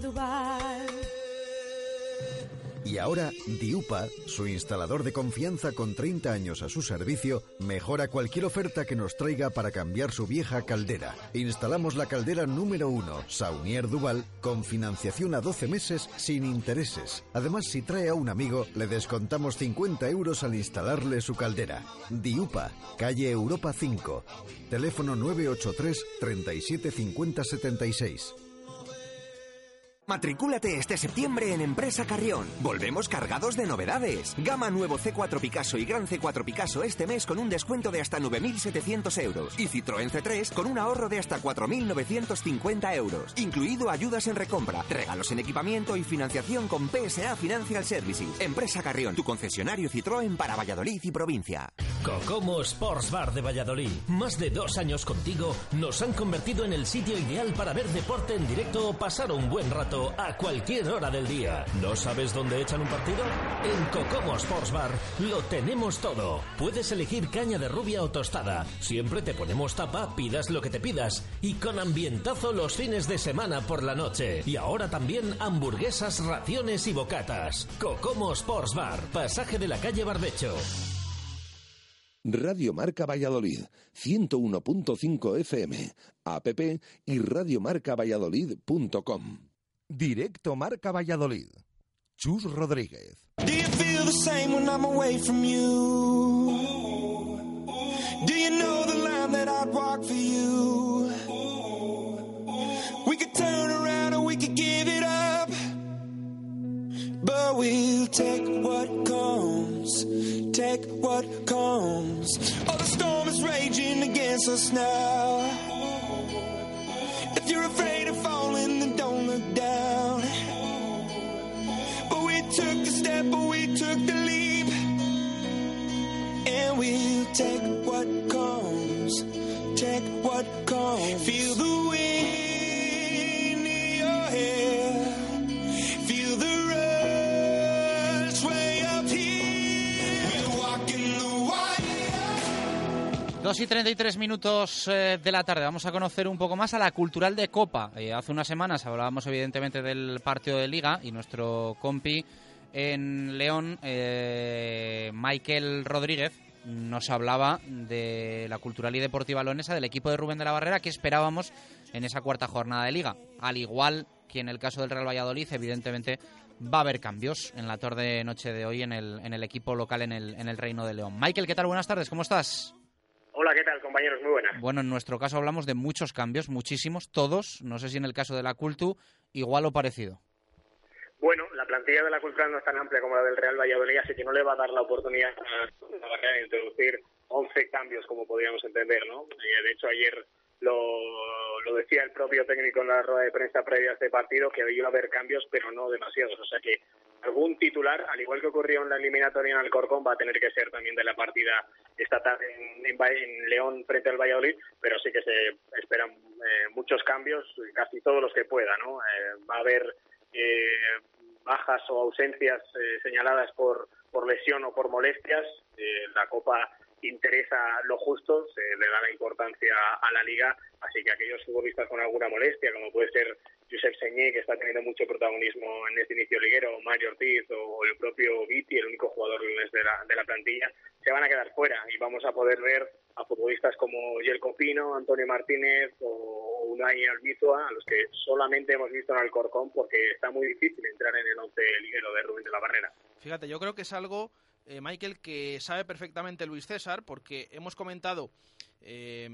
Dubai. Y ahora, Diupa, su instalador de confianza con 30 años a su servicio, mejora cualquier oferta que nos traiga para cambiar su vieja caldera. Instalamos la caldera número 1, Saunier Duval, con financiación a 12 meses sin intereses. Además, si trae a un amigo, le descontamos 50 euros al instalarle su caldera. Diupa, calle Europa 5. Teléfono 983 37 50 76. Matricúlate este septiembre en Empresa Carrión. Volvemos cargados de novedades. Gama nuevo C4 Picasso y Gran C4 Picasso este mes con un descuento de hasta 9.700 euros. Y Citroën C3 con un ahorro de hasta 4.950 euros. Incluido ayudas en recompra, regalos en equipamiento y financiación con PSA Financial Services. Empresa Carrión, tu concesionario Citroën para Valladolid y provincia. Cocomo Sports Bar de Valladolid. Más de dos años contigo nos han convertido en el sitio ideal para ver deporte en directo o pasar un buen rato a cualquier hora del día. ¿No sabes dónde echan un partido? En Cocomo Sports Bar lo tenemos todo. Puedes elegir caña de rubia o tostada. Siempre te ponemos tapa, pidas lo que te pidas. Y con ambientazo los fines de semana por la noche. Y ahora también hamburguesas, raciones y bocatas. Cocomo Sports Bar, pasaje de la calle Barbecho. Radio Marca Valladolid, 101.5 FM, app y radiomarcavalladolid.com. Directo Marca Valladolid. Chus Rodríguez. Do you feel the same when I'm away from you? Do you know the line that I'd walk for you? We could turn around or we could give it up. But we'll take what comes, take what comes. Oh, the storm is raging against us now. If you're afraid of falling, then don't took the step, but we took the leap. And we'll take what comes, take what comes. Feel the wind in your hair. Feel the rush way up here. We're walking the wire. 2 y 33 minutos eh, de la tarde. Vamos a conocer un poco más a la Cultural de Copa. Eh, hace unas semanas hablábamos evidentemente del partido de Liga y nuestro compi en León, eh, Michael Rodríguez, nos hablaba de la Cultural y Deportiva Leonesa, del equipo de Rubén de la Barrera que esperábamos en esa cuarta jornada de Liga. Al igual que en el caso del Real Valladolid, evidentemente va a haber cambios en la tarde noche de hoy en el, en el equipo local en el, en el Reino de León. Michael, ¿qué tal? Buenas tardes, ¿cómo estás? Hola, ¿qué tal, compañeros? Muy buenas. Bueno, en nuestro caso hablamos de muchos cambios, muchísimos, todos. No sé si en el caso de la Cultu, igual o parecido. Plantilla de la Cultural no es tan amplia como la del Real Valladolid, así que no le va a dar la oportunidad a de introducir 11 cambios, como podríamos entender, ¿no? Y, de hecho, ayer lo, lo decía el propio técnico en la rueda de prensa previa a este partido, que a haber cambios, pero no demasiados. O sea que algún titular, al igual que ocurrió en la eliminatoria en Alcorcón, va a tener que ser también de la partida esta tarde en, en en León frente al Valladolid, pero sí que se esperan eh, muchos cambios, casi todos los que pueda, ¿no? Eh, va a haber eh, bajas o ausencias eh, señaladas por, por lesión o por molestias. Eh, la Copa interesa lo justo, se le da la importancia a la Liga, así que aquellos futbolistas con alguna molestia, como puede ser Josep Señé, que está teniendo mucho protagonismo en este inicio liguero, o Mario Ortiz o el propio Viti, el único jugador de la, de la plantilla, se van a quedar fuera y vamos a poder ver a futbolistas como Yelko Pino, Antonio Martínez o, Unai Albizoa, a los que solamente hemos visto en Alcorcón porque está muy difícil entrar en el once liguero de Rubén de la Barrera. Fíjate, yo creo que es algo, eh, Michael, que sabe perfectamente Luis César, porque hemos comentado eh,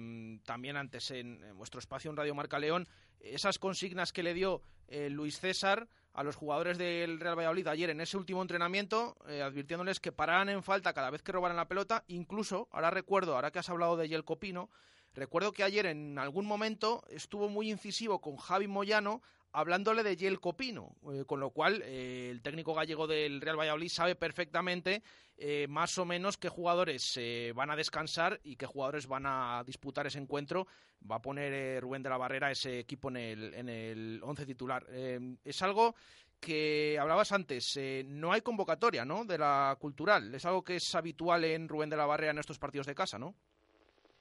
también antes en, en vuestro espacio en Radio Marca León esas consignas que le dio eh, Luis César a los jugadores del Real Valladolid ayer en ese último entrenamiento, eh, advirtiéndoles que pararan en falta cada vez que robaran la pelota. Incluso, ahora recuerdo, ahora que has hablado de Yel Copino, recuerdo que ayer en algún momento estuvo muy incisivo con Javi Moyano hablándole de Yel Copino, eh, con lo cual eh, el técnico gallego del Real Valladolid sabe perfectamente eh, más o menos qué jugadores van a descansar y qué jugadores van a disputar ese encuentro. Va a poner eh, Rubén de la Barrera ese equipo en el, en el once titular. Eh, es algo que hablabas antes, no hay convocatoria ¿no? de la cultural. Es algo que es habitual en Rubén de la Barrera en estos partidos de casa, ¿no?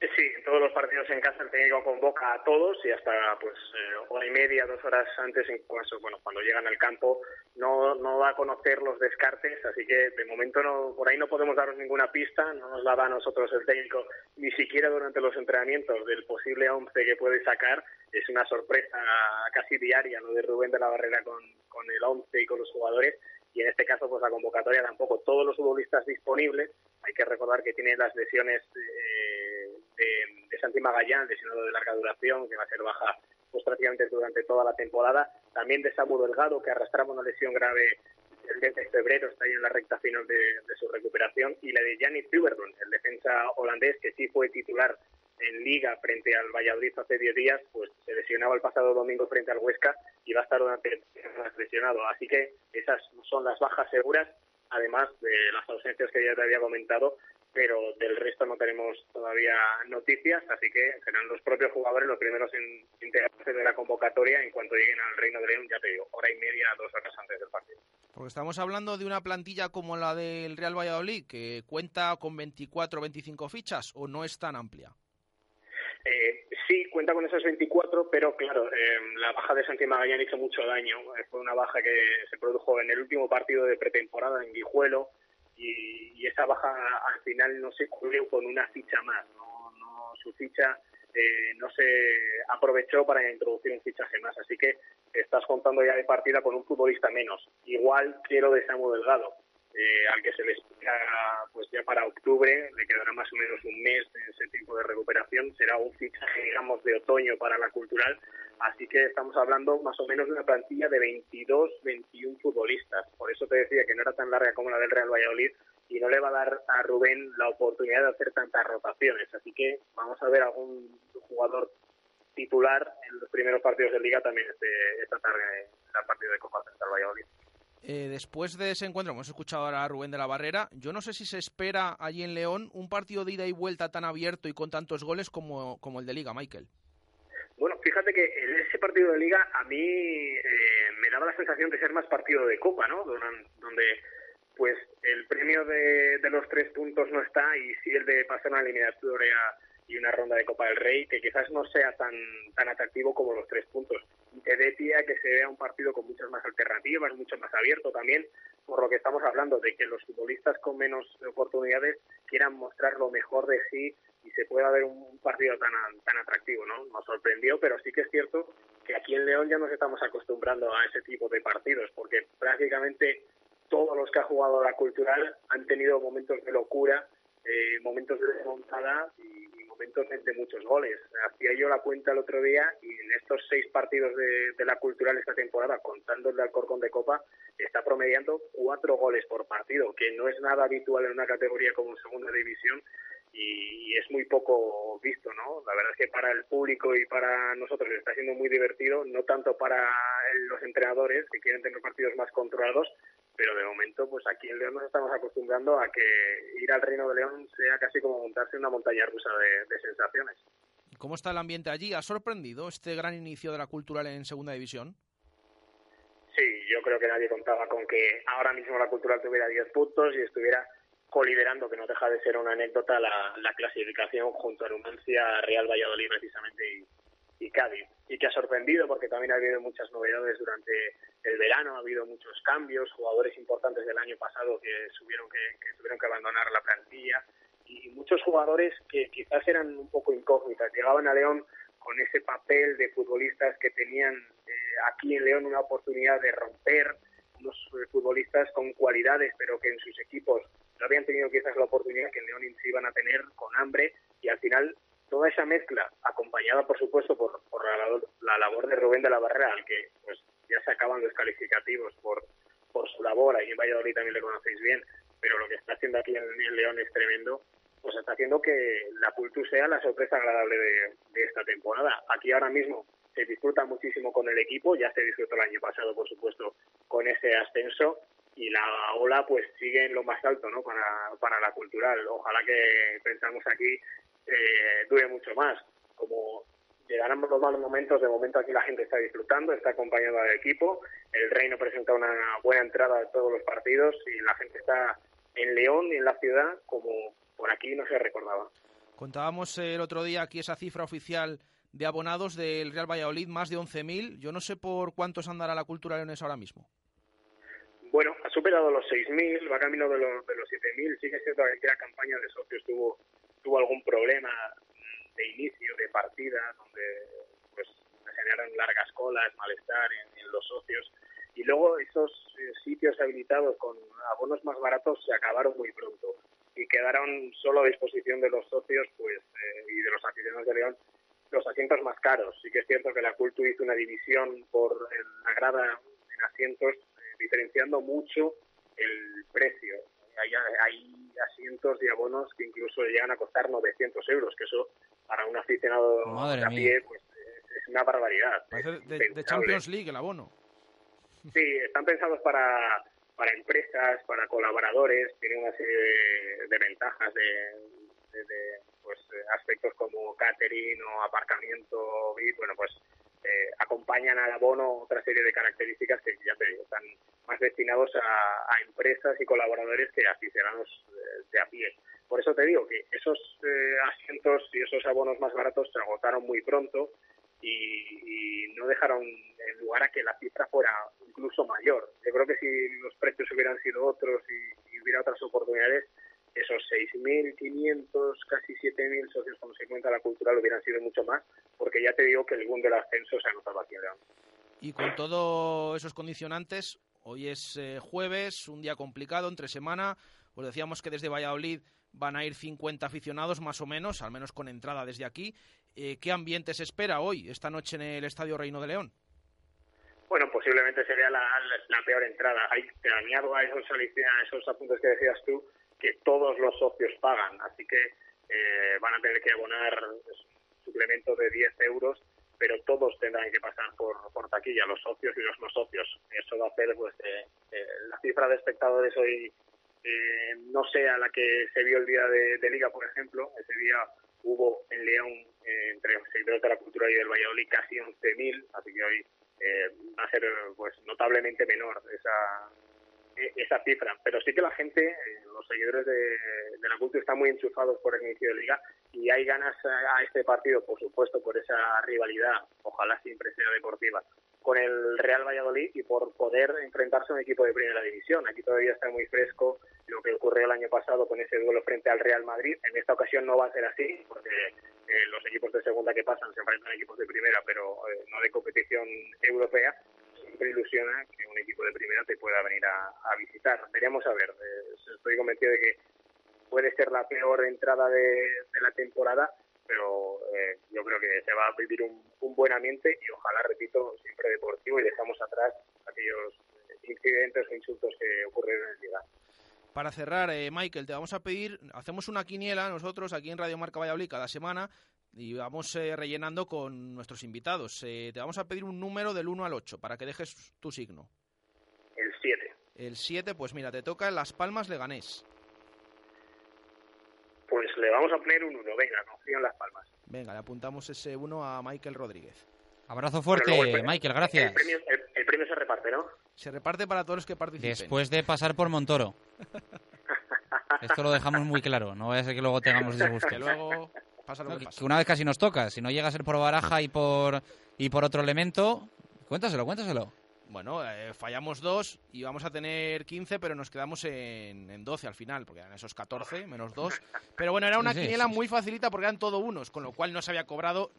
Eh, Sí, todos los partidos en casa el técnico convoca a todos y hasta pues eh, hora y media, dos horas antes, en caso, bueno, cuando llegan al campo, no, no va a conocer los descartes, así que de momento no, por ahí no podemos daros ninguna pista, no nos la da a nosotros el técnico, ni siquiera durante los entrenamientos del posible 11 que puede sacar. Es una sorpresa casi diaria lo de Rubén de la Barrera con, con el 11 y con los jugadores y en este caso pues la convocatoria tampoco todos los futbolistas disponibles hay que recordar que tiene las lesiones eh, de, de Santi Magallán lesionado de larga duración que va a ser baja pues prácticamente durante toda la temporada también de Samu Delgado que arrastraba una lesión grave el mes de febrero está ahí en la recta final de, de su recuperación y la de Giannis Tuberdon el defensa holandés que sí fue titular en Liga frente al Valladolid hace 10 días, pues se lesionaba el pasado domingo frente al Huesca y va a estar durante lesionado. Así que esas son las bajas seguras, además de las ausencias que ya te había comentado, pero del resto no tenemos todavía noticias, así que serán los propios jugadores los primeros en integrarse de la convocatoria en cuanto lleguen al Reino de León, ya te digo, hora y media, dos horas antes del partido. Porque estamos hablando de una plantilla como la del Real Valladolid, que cuenta con 24 o 25 fichas, o no es tan amplia. Eh, sí, cuenta con esas 24, pero claro, eh, la baja de Santi Magallán hizo mucho daño. Eh, fue una baja que se produjo en el último partido de pretemporada en Guijuelo y, y esa baja al final no se cubrió con una ficha más. No, no su ficha eh, no se aprovechó para introducir un fichaje más. Así que estás contando ya de partida con un futbolista menos. Igual quiero de Samu Delgado. Eh, al que se le espera pues ya para octubre, le quedará más o menos un mes en ese tiempo de recuperación, será un fichaje digamos de otoño para la cultural, así que estamos hablando más o menos de una plantilla de 22, 21 futbolistas, por eso te decía que no era tan larga como la del Real Valladolid y no le va a dar a Rubén la oportunidad de hacer tantas rotaciones, así que vamos a ver algún jugador titular en los primeros partidos de liga también este, esta tarde en el partido de Copa frente al Valladolid. Eh, después de ese encuentro, hemos escuchado ahora a Rubén de la Barrera. Yo no sé si se espera allí en León un partido de ida y vuelta tan abierto y con tantos goles como, como el de Liga, Michael. Bueno, fíjate que en ese partido de liga a mí eh, me daba la sensación de ser más partido de copa, ¿no? Donde, pues el premio de, los tres puntos no está y sí el de pasar una eliminatoria y una ronda de Copa del Rey que quizás no sea tan tan atractivo como los tres puntos. Y te dé pie a que se vea un partido con muchas más alternativas, mucho más abierto también, por lo que estamos hablando de que los futbolistas con menos oportunidades quieran mostrar lo mejor de sí y se pueda ver un partido tan tan atractivo, ¿no? Nos sorprendió, pero sí que es cierto que aquí en León ya nos estamos acostumbrando a ese tipo de partidos, porque prácticamente todos los que ha jugado la cultural han tenido momentos de locura, eh, momentos de desmontada y, momentos de, muchos goles. Hacía yo la cuenta el otro día y en estos seis partidos de, la cultural esta temporada, contando el de Alcorcón de Copa, está promediando cuatro goles por partido, que no es nada habitual en una categoría como segunda división y, y, es muy poco visto, ¿no? La verdad es que para el público y para nosotros está siendo muy divertido, no tanto para los entrenadores que quieren tener partidos más controlados, pero de momento, pues aquí en León nos estamos acostumbrando a que ir al Reino de León sea casi como montarse una montaña rusa de, de sensaciones. ¿Cómo está el ambiente allí? ¿Ha sorprendido este gran inicio de la cultural en segunda división? Sí, yo creo que nadie contaba con que ahora mismo la cultural tuviera 10 puntos y estuviera coliderando, que no deja de ser una anécdota, la, la clasificación junto a Numancia, Real Valladolid precisamente y, y Cádiz. Y que ha sorprendido porque también ha habido muchas novedades durante el verano, ha habido muchos cambios, jugadores importantes del año pasado que, subieron que, que tuvieron que abandonar la plantilla y muchos jugadores que quizás eran un poco incógnitas. Llegaban a León con ese papel de futbolistas que tenían eh, aquí en León una oportunidad de romper, unos eh, futbolistas con cualidades, pero que en sus equipos no habían tenido quizás la oportunidad que en León se iban a tener con hambre y al final toda esa mezcla, acompañada por supuesto por, por la, labor, la labor de Rubén de la Barrera, al que pues ya se acaban los calificativos por, por su labor, ahí en Valladolid también le conocéis bien, pero lo que está haciendo aquí en, León es tremendo, pues está haciendo que la Cultus sea la sorpresa agradable de, de esta temporada. Aquí ahora mismo se disfruta muchísimo con el equipo, ya se disfrutó el año pasado, por supuesto, con ese ascenso y la ola pues sigue en lo más alto, ¿no? Para, para la cultural. Ojalá que pensamos aquí eh, dure mucho más. Como llegarán los malos momentos, de momento aquí la gente está disfrutando, está acompañando al equipo, el Reino presenta una buena entrada a todos los partidos y la gente está en León y en la ciudad como por aquí no se recordaba. Contábamos el otro día aquí esa cifra oficial de abonados del Real Valladolid, más de 11.000. Yo no sé por cuántos andará la cultura leonesa ahora mismo. Bueno, ha superado los 6.000, va camino de los, de los 7.000. Sí que es cierto que la campaña de socios tuvo, tuvo algún problema de inicio, de partida, donde pues generaron largas colas, malestar en, en los socios. Y luego esos eh, sitios habilitados con abonos más baratos se acabaron muy pronto y quedaron solo a disposición de los socios pues eh, y de los aficionados de León los asientos más caros. Sí que es cierto que la Cultu hizo una división por la grada en asientos, eh, diferenciando mucho el precio. Hay, hay asientos y abonos que incluso llegan a costar 900 euros, que eso para un aficionado Madre de a pie pues, es, es una barbaridad. Parece de, de. Champions League el abono. Sí, están pensados para, para empresas, para colaboradores, tienen una serie de, de ventajas de, de- de, pues, aspectos como catering o aparcamiento VIP, bueno, pues eh, acompañan al abono otra serie de características que ya te digo, están más destinados a, a empresas y colaboradores que a aficionados eh, de a pie. Por eso te digo que esos eh, asientos y esos abonos más baratos se agotaron muy pronto y, y no dejaron lugar a que la cifra fuera incluso mayor. Yo creo que si los precios hubieran sido otros y, y hubiera otras oportunidades, esos 6.500, casi 7.000 socios con que cuenta la cultural hubieran sido mucho más, porque ya te digo que el boom del ascenso se ha notado aquí en León. Y con todos esos condicionantes, hoy es eh, jueves, un día complicado, entre semana. Os decíamos que desde Valladolid van a ir 50 aficionados, más o menos, al menos con entrada desde aquí. Eh, ¿Qué ambiente se espera hoy, esta noche en el Estadio Reino de León? Bueno, posiblemente sería la, la- la peor entrada. Hay, te añado a esos, a esos apuntes que decías tú que todos los socios pagan, así que eh, van a tener que abonar suplemento de 10 euros, pero todos tendrán que pasar por, por taquilla, los socios y los no socios. Eso va a hacer pues, eh, eh, la cifra de espectadores hoy eh, no sea la que se vio el día de, Liga, por ejemplo. Ese día hubo en León, eh, entre los seguidores de la cultura y del Valladolid, casi 11.000, así que hoy va a ser pues notablemente menor esa esa cifra. Pero sí que la gente, eh, los seguidores de, la cultura están muy enchufados por el inicio de Liga y hay ganas a, a este partido, por supuesto, por esa rivalidad, ojalá siempre sea deportiva, con el Real Valladolid y por poder enfrentarse a un equipo de primera división. Aquí todavía está muy fresco lo que ocurrió el año pasado con ese duelo frente al Real Madrid. En esta ocasión no va a ser así, porque eh, los equipos de segunda que pasan se enfrentan a equipos de primera, pero eh, no de competición europea. Siempre ilusiona que un equipo de primera te pueda venir a, visitar. Veremos a ver. Eh, estoy convencido de que puede ser la peor entrada de, la temporada, pero eh, yo creo que se va a vivir un, buen ambiente y ojalá, repito, siempre deportivo y dejamos atrás aquellos incidentes o insultos que ocurrieron en Liga. Para cerrar, eh, Michael, te vamos a pedir, hacemos una quiniela nosotros aquí en Radio Marca Valladolid cada semana y vamos eh, rellenando con nuestros invitados. Eh, te vamos a pedir un número del 1 al 8 para que dejes tu signo. El 7. El 7, pues mira, te toca en Las Palmas Leganés. Pues le vamos a poner un 1, venga, confío en las palmas. Venga, le apuntamos ese 1 a Michael Rodríguez. Abrazo fuerte, Michael, El gracias. premio, el, el premio se reparte, ¿no? Se reparte para todos los que participen. Después de pasar por Montoro. Esto lo dejamos muy claro, no vaya a ser que luego tengamos disgustos. Que luego pasa lo No, que pasa. que una vez casi nos toca, si no llega a ser por Baraja y por y por otro elemento, cuéntaselo, cuéntaselo. Bueno, eh, fallamos dos y vamos a tener 15, pero nos quedamos en, en 12 al final, porque eran esos 14 menos 2. Pero bueno, era una Sí, sí, quiniela sí. muy facilita porque eran todo unos, con lo cual no se había cobrado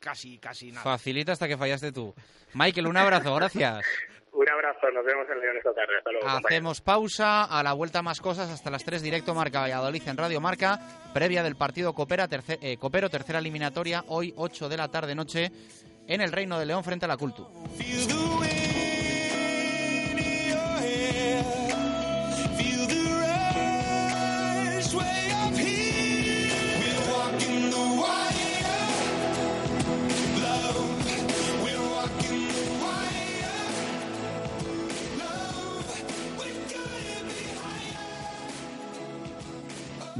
casi, casi nada. Facilita hasta que fallaste tú. Michael, un abrazo, gracias. Un abrazo, nos vemos en León esta tarde. Hasta luego. compañeros. Hacemos pausa, a la vuelta más cosas hasta las 3 directo Marca Valladolid en Radio Marca, previa del partido Coopera, terce- eh, Copero, tercera eliminatoria, hoy 8 de la tarde noche en el Reino de León frente a la Cultu.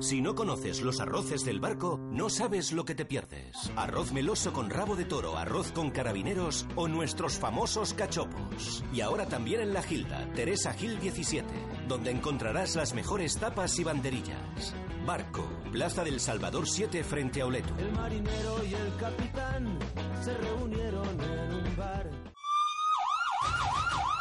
Si no conoces los arroces del barco, no sabes lo que te pierdes. Arroz meloso con rabo de toro, arroz con carabineros o nuestros famosos cachopos. Y ahora también en La Gilda, Teresa Gil 17, donde encontrarás las mejores tapas y banderillas. Barco, Plaza del Salvador 7 frente a Oleto. El marinero y el capitán se reunieron en.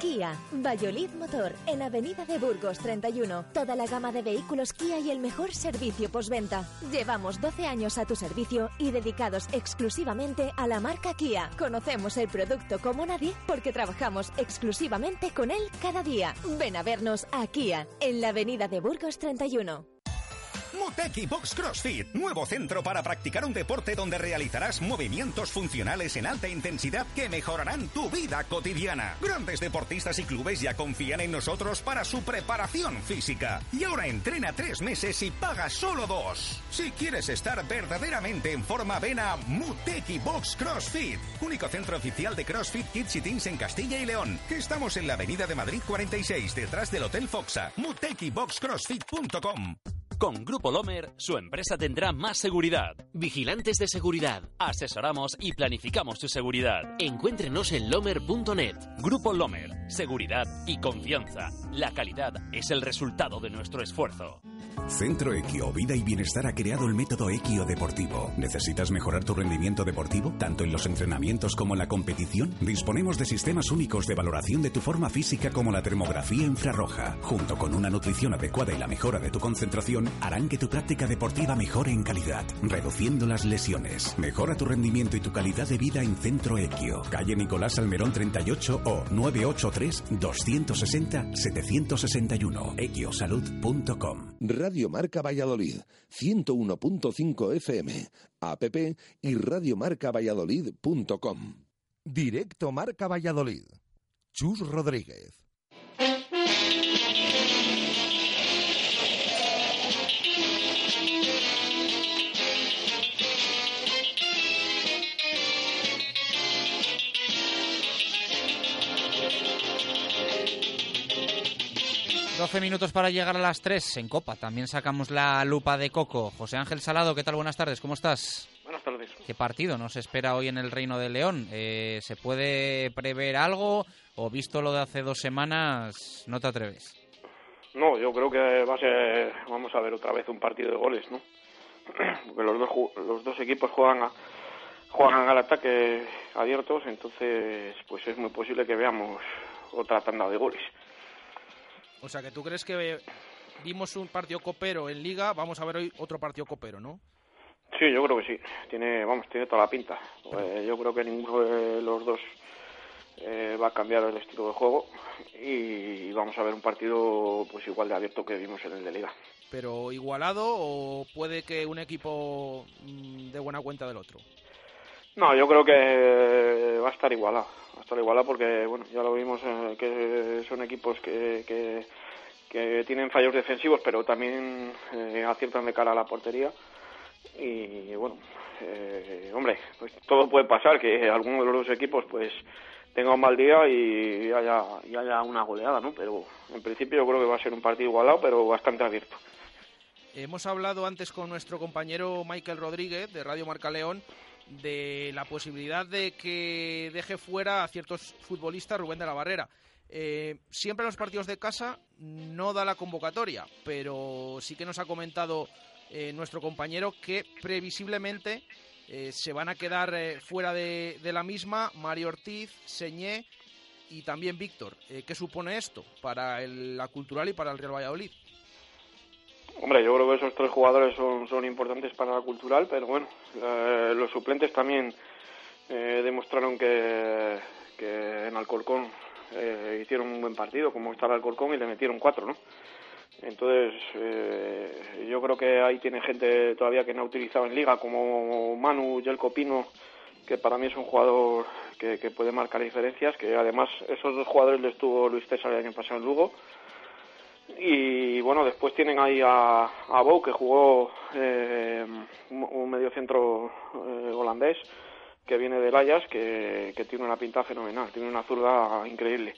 Kia, Valladolid Motor, en Avenida de Burgos 31. Toda la gama de vehículos Kia y el mejor servicio postventa. Llevamos 12 años a tu servicio y dedicados exclusivamente a la marca Kia. Conocemos el producto como nadie porque trabajamos exclusivamente con él cada día. Ven a vernos a Kia, en la Avenida de Burgos 31. Muteki Box CrossFit, nuevo centro para practicar un deporte donde realizarás movimientos funcionales en alta intensidad que mejorarán tu vida cotidiana. Grandes deportistas y clubes ya confían en nosotros para su preparación física. Y ahora entrena tres meses y paga solo dos. Si quieres estar verdaderamente en forma, ven a Muteki Box CrossFit, único centro oficial de CrossFit Kids y Teens en Castilla y León. Estamos en la Avenida de Madrid 46, detrás del Hotel Foxa. MutekiBoxCrossFit.com. Con Grupo Lomer, su empresa tendrá más seguridad. Vigilantes de seguridad. Asesoramos y planificamos tu seguridad. Encuéntrenos en lomer.net. Grupo Lomer. Seguridad y confianza. La calidad es el resultado de nuestro esfuerzo. Centro Equio Vida y Bienestar ha creado el método Equio Deportivo. ¿Necesitas mejorar tu rendimiento deportivo, tanto en los entrenamientos como en la competición? Disponemos de sistemas únicos de valoración de tu forma física como la termografía infrarroja. Junto con una nutrición adecuada y la mejora de tu concentración, harán que tu práctica deportiva mejore en calidad, reduciendo las lesiones. Mejora tu rendimiento y tu calidad de vida en Centro Equio. Calle Nicolás Almerón 38 o 983 260 761. equiosalud.com. Radio Marca Valladolid, 101.5 FM, app y radiomarcavalladolid.com. Directo Marca Valladolid. Chus Rodríguez. Doce minutos para llegar a las 3 en Copa. También sacamos la lupa de Coco. José Ángel Salado, ¿qué tal? Buenas tardes, ¿cómo estás? Buenas tardes. ¿Qué partido nos espera hoy en el Reino de León? Eh, ¿Se puede prever algo o visto lo de hace dos semanas no te atreves? No, yo creo que va a ser, vamos a ver otra vez un partido de goles, ¿no? Porque los dos, los dos equipos juegan a, juegan al ataque abiertos, entonces pues es muy posible que veamos otra tanda de goles. O sea, que tú crees que vimos un partido copero en Liga, vamos a ver hoy otro partido copero, ¿no? Sí, yo creo que sí. Tiene, vamos, tiene toda la pinta. Eh, yo creo que ninguno de los dos eh, va a cambiar el estilo de juego y vamos a ver un partido pues igual de abierto que vimos en el de Liga. Pero igualado o puede que un equipo mm, dé buena cuenta del otro. No, yo creo que va a estar igualado. Va a estar igualado porque, bueno, ya lo vimos eh, que son equipos que, que, que tienen fallos defensivos, pero también eh, aciertan de cara a la portería. Y bueno, eh, hombre, pues todo puede pasar, que alguno de los dos equipos pues tenga un mal día y haya, y haya una goleada, ¿no? Pero en principio yo creo que va a ser un partido igualado, pero bastante abierto. Hemos hablado antes con nuestro compañero Michael Rodríguez de Radio Marca León de la posibilidad de que deje fuera a ciertos futbolistas Rubén de la Barrera. Eh, siempre en los partidos de casa no da la convocatoria, pero sí que nos ha comentado eh, nuestro compañero que previsiblemente eh, se van a quedar eh, fuera de, de la misma Mario Ortiz, Señé y también Víctor. ¿Qué supone esto para la Cultural y para el Real Valladolid? Hombre, yo creo que esos tres jugadores son, son importantes para la cultural, pero bueno, eh, los suplentes también eh, demostraron que, que en Alcorcón eh, hicieron un buen partido, como está el Alcorcón, y le metieron cuatro, ¿no? Entonces, eh, yo creo que ahí tiene gente todavía que no ha utilizado en liga, como Manu Yelko Pino, que para mí es un jugador que, que puede marcar diferencias, que además esos dos jugadores les tuvo Luis César el año pasado en Lugo. Y bueno, después tienen ahí a, a Bou, que jugó eh, un, mediocentro eh, holandés, que viene del Ajax, que, tiene una pinta fenomenal, tiene una zurda increíble.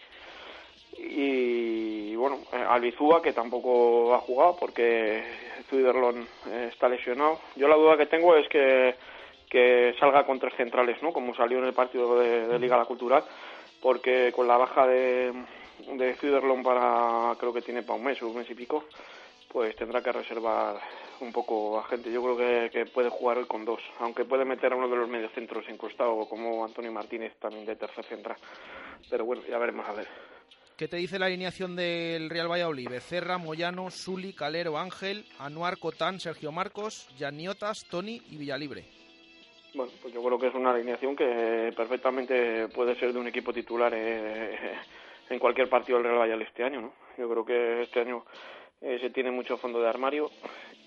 Y bueno, eh, Albizúa, que tampoco ha jugado porque Zuiderlon eh, está lesionado. Yo la duda que tengo es que, que salga con tres centrales, ¿no? Como salió en el partido de Liga La Cultural, porque con la baja de, de Zuiderlon para, creo que tiene para un mes o un mes y pico, pues tendrá que reservar un poco a gente. Yo creo que, que puede jugar hoy con dos, aunque puede meter a uno de los mediocentros encostado, como Antonio Martínez, también de tercer central. Pero bueno, ya veremos a ver. ¿Qué te dice la alineación del Real Valladolid? Becerra, Moyano, Suli, Calero, Ángel, Anuar, Cotán, Sergio Marcos, Yaniotas, Tony y Villalibre. Bueno, pues yo creo que es una alineación que perfectamente puede ser de un equipo titular eh, en cualquier partido del Real Valladolid este año, ¿no? Yo creo que este año eh, se tiene mucho fondo de armario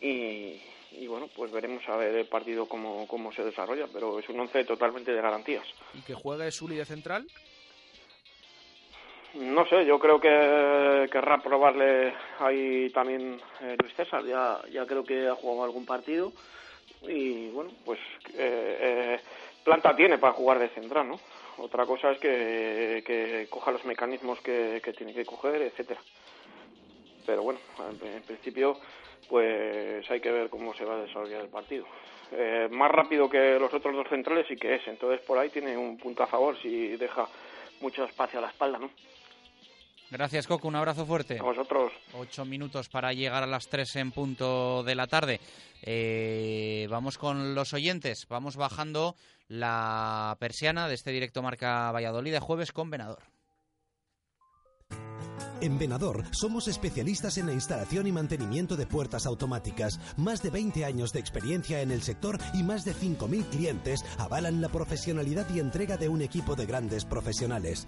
y, y bueno, pues veremos a ver el partido cómo, cómo se desarrolla, pero es un once totalmente de garantías. ¿Y que juegue Suli de central? No sé, yo creo que querrá probarle ahí también eh, Luis César, ya, ya creo que ha jugado algún partido y bueno, pues eh, eh, planta tiene para jugar de central, ¿no? Otra cosa es que, coja los mecanismos que, tiene que coger, etcétera. Pero bueno, en, principio pues hay que ver cómo se va a desarrollar el partido. Eh, más rápido que los otros dos centrales sí que es, entonces por ahí tiene un punto a favor si deja mucho espacio a la espalda, ¿no? Gracias, Coco. Un abrazo fuerte. A vosotros. Ocho minutos para llegar a las tres en punto de la tarde. Eh, vamos con los oyentes. Vamos bajando la persiana de este directo Marca Valladolid de jueves con Venador. En Venador somos especialistas en la instalación y mantenimiento de puertas automáticas. Más de 20 años de experiencia en el sector y más de 5.000 clientes avalan la profesionalidad y entrega de un equipo de grandes profesionales.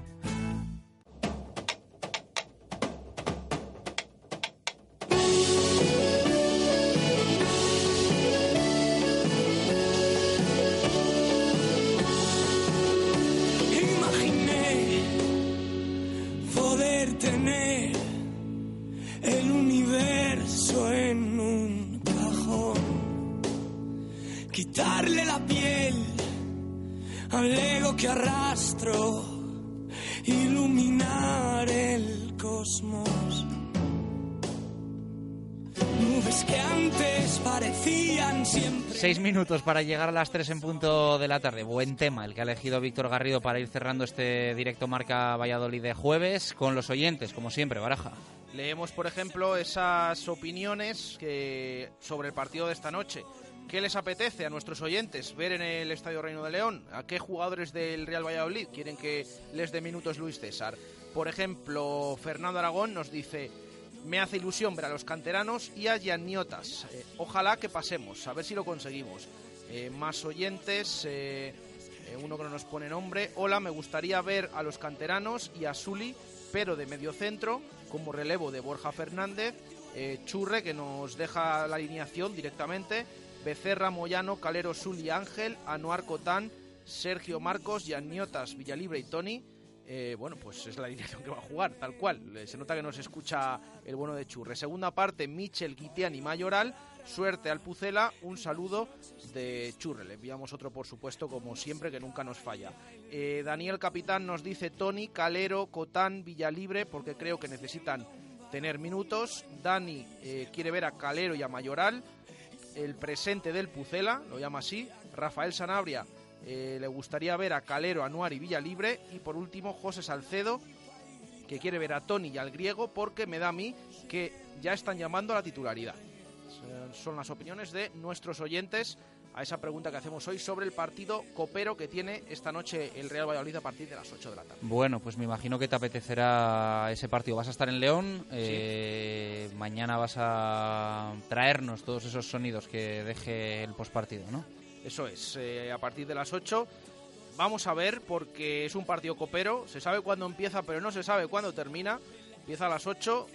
minutos para llegar a las tres en punto de la tarde. Buen tema el que ha elegido Víctor Garrido para ir cerrando este directo Marca Valladolid de jueves con los oyentes, como siempre, Baraja. Leemos, por ejemplo, esas opiniones sobre el partido de esta noche. ¿Qué les apetece a nuestros oyentes ver en el Estadio Reino de León? ¿A qué jugadores del Real Valladolid quieren que les dé minutos Luis César? Por ejemplo, Fernando Aragón nos dice, me hace ilusión ver a los canteranos y a Yaniotas. Eh, ojalá que pasemos, a ver si lo conseguimos. Eh, más oyentes, eh, uno que no nos pone nombre. Hola, me gustaría ver a los canteranos y a Suli, pero de medio centro, como relevo de Borja Fernández Churre, que nos deja la alineación directamente. Becerra, Moyano, Calero, Suli, Ángel, Anuar Cotán, Sergio Marcos, Yaniotas, Villalibre y Tony. Eh, bueno, pues es la alineación que va a jugar, tal cual. Eh, Se nota que nos escucha el bueno de Churre. Segunda parte, Michel, Guitián y Mayoral. Suerte al Pucela, un saludo de Churre. Le enviamos otro, por supuesto, como siempre, que nunca nos falla. Eh, Daniel Capitán nos dice Tony, Calero, Cotán, Villalibre, porque creo que necesitan tener minutos. Dani quiere ver a Calero y a Mayoral. El presente del Pucela, lo llama así. Rafael Sanabria eh, le gustaría ver a Calero, Anuar y Villalibre. Y por último, José Salcedo, que quiere ver a Tony y al griego porque me da a mí que ya están llamando a la titularidad. Son- las opiniones de nuestros oyentes a esa pregunta que hacemos hoy sobre el partido copero que tiene esta noche el Real Valladolid a partir de las 8 de la tarde. Bueno, pues me imagino que te apetecerá ese partido. Vas a estar en León, eh, mañana vas a traernos todos esos sonidos que deje el postpartido, ¿no? Eso es, eh, a partir de las 8 vamos a ver porque es un partido copero, se sabe cuándo empieza pero no se sabe cuándo termina, empieza a las 8,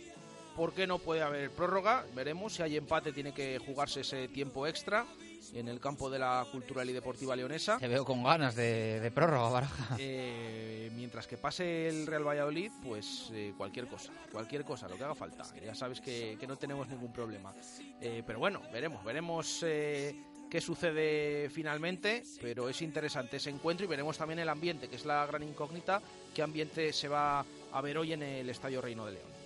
¿por qué no puede haber prórroga? Veremos, si hay empate tiene que jugarse ese tiempo extra en el campo de la Cultural y Deportiva Leonesa. Te veo con ganas de, de prórroga, Baraja. Eh, mientras que pase el Real Valladolid, pues eh, cualquier cosa, cualquier cosa, lo que haga falta. Ya sabes que, que no tenemos ningún problema. Eh, pero bueno, veremos, veremos eh, qué sucede finalmente, pero es interesante ese encuentro y veremos también el ambiente, que es la gran incógnita, qué ambiente se va a ver hoy en el Estadio Reino de León.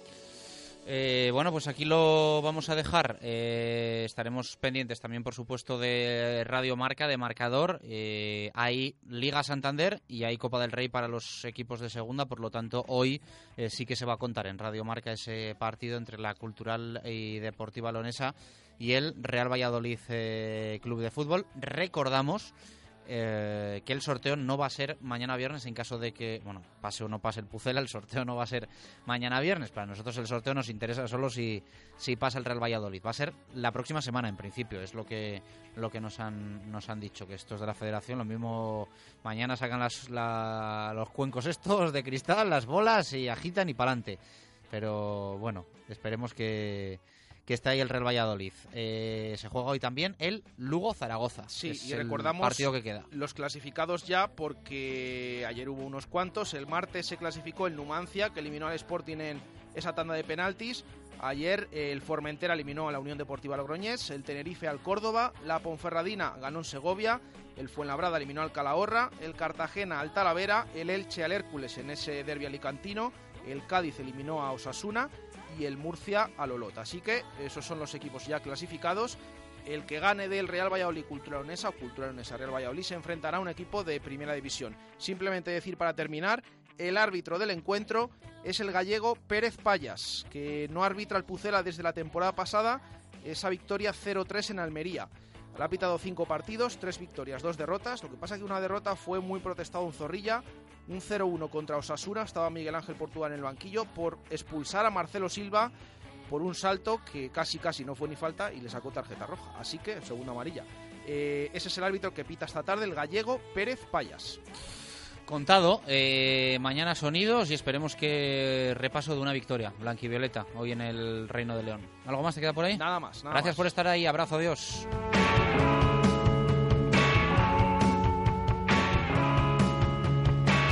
Eh, bueno, pues aquí lo vamos a dejar. Eh, estaremos pendientes también, por supuesto, de Radio Marca, de Marcador. Eh, hay Liga Santander y hay Copa del Rey para los equipos de segunda. Por lo tanto, hoy eh, sí que se va a contar en Radio Marca ese partido entre la Cultural y Deportiva Leonesa y el Real Valladolid eh, Club de Fútbol. Recordamos eh, que el sorteo no va a ser mañana viernes en caso de que, bueno, pase o no pase el Pucela, el sorteo no va a ser mañana viernes. Para nosotros el sorteo nos interesa solo si, si pasa el Real Valladolid. Va a ser la próxima semana en principio, es lo que, lo que nos, han, nos han dicho, que estos de la federación, lo mismo mañana sacan las, la- los cuencos estos de cristal, las bolas y agitan y pa'lante. Pero bueno, esperemos que, que esté ahí el Real Valladolid. Eh, se juega hoy también el Lugo-Zaragoza. Sí, Es y el recordamos partido que queda. los clasificados ya porque ayer hubo unos cuantos. El martes se clasificó el Numancia, que eliminó al Sporting en esa tanda de penaltis. Ayer eh, el Formentera eliminó a la Unión Deportiva Logroñés, el Tenerife al Córdoba, la Ponferradina ganó en Segovia, el Fuenlabrada eliminó al Calahorra, el Cartagena al Talavera, el Elche al Hércules en ese derbi alicantino, el Cádiz eliminó a Osasuna y el Murcia al Olot. Así que esos son los equipos ya clasificados. El que gane del Real Valladolid Cultura o Cultura Real Valladolid se enfrentará a un equipo de primera división. Simplemente decir para terminar, el árbitro del encuentro es el gallego Pérez Payas, que no arbitra el Pucela desde la temporada pasada, esa victoria 0-3 en Almería. Ha pitado cinco partidos, tres victorias, dos derrotas. Lo que pasa es que una derrota fue muy protestado en Zorrilla, un 0-1 contra Osasuna. Estaba Miguel Ángel Portugal en el banquillo por expulsar a Marcelo Silva por un salto que casi casi no fue ni falta y le sacó tarjeta roja. Así que segunda amarilla. Eh, ese es el árbitro que pita esta tarde, el gallego Pérez Payas. Contado, eh, mañana sonidos y esperemos que repaso de una victoria blanquivioleta hoy en el Reino de León. ¿Algo más te queda por ahí? Nada más. nada Gracias más. por estar ahí, abrazo, adiós.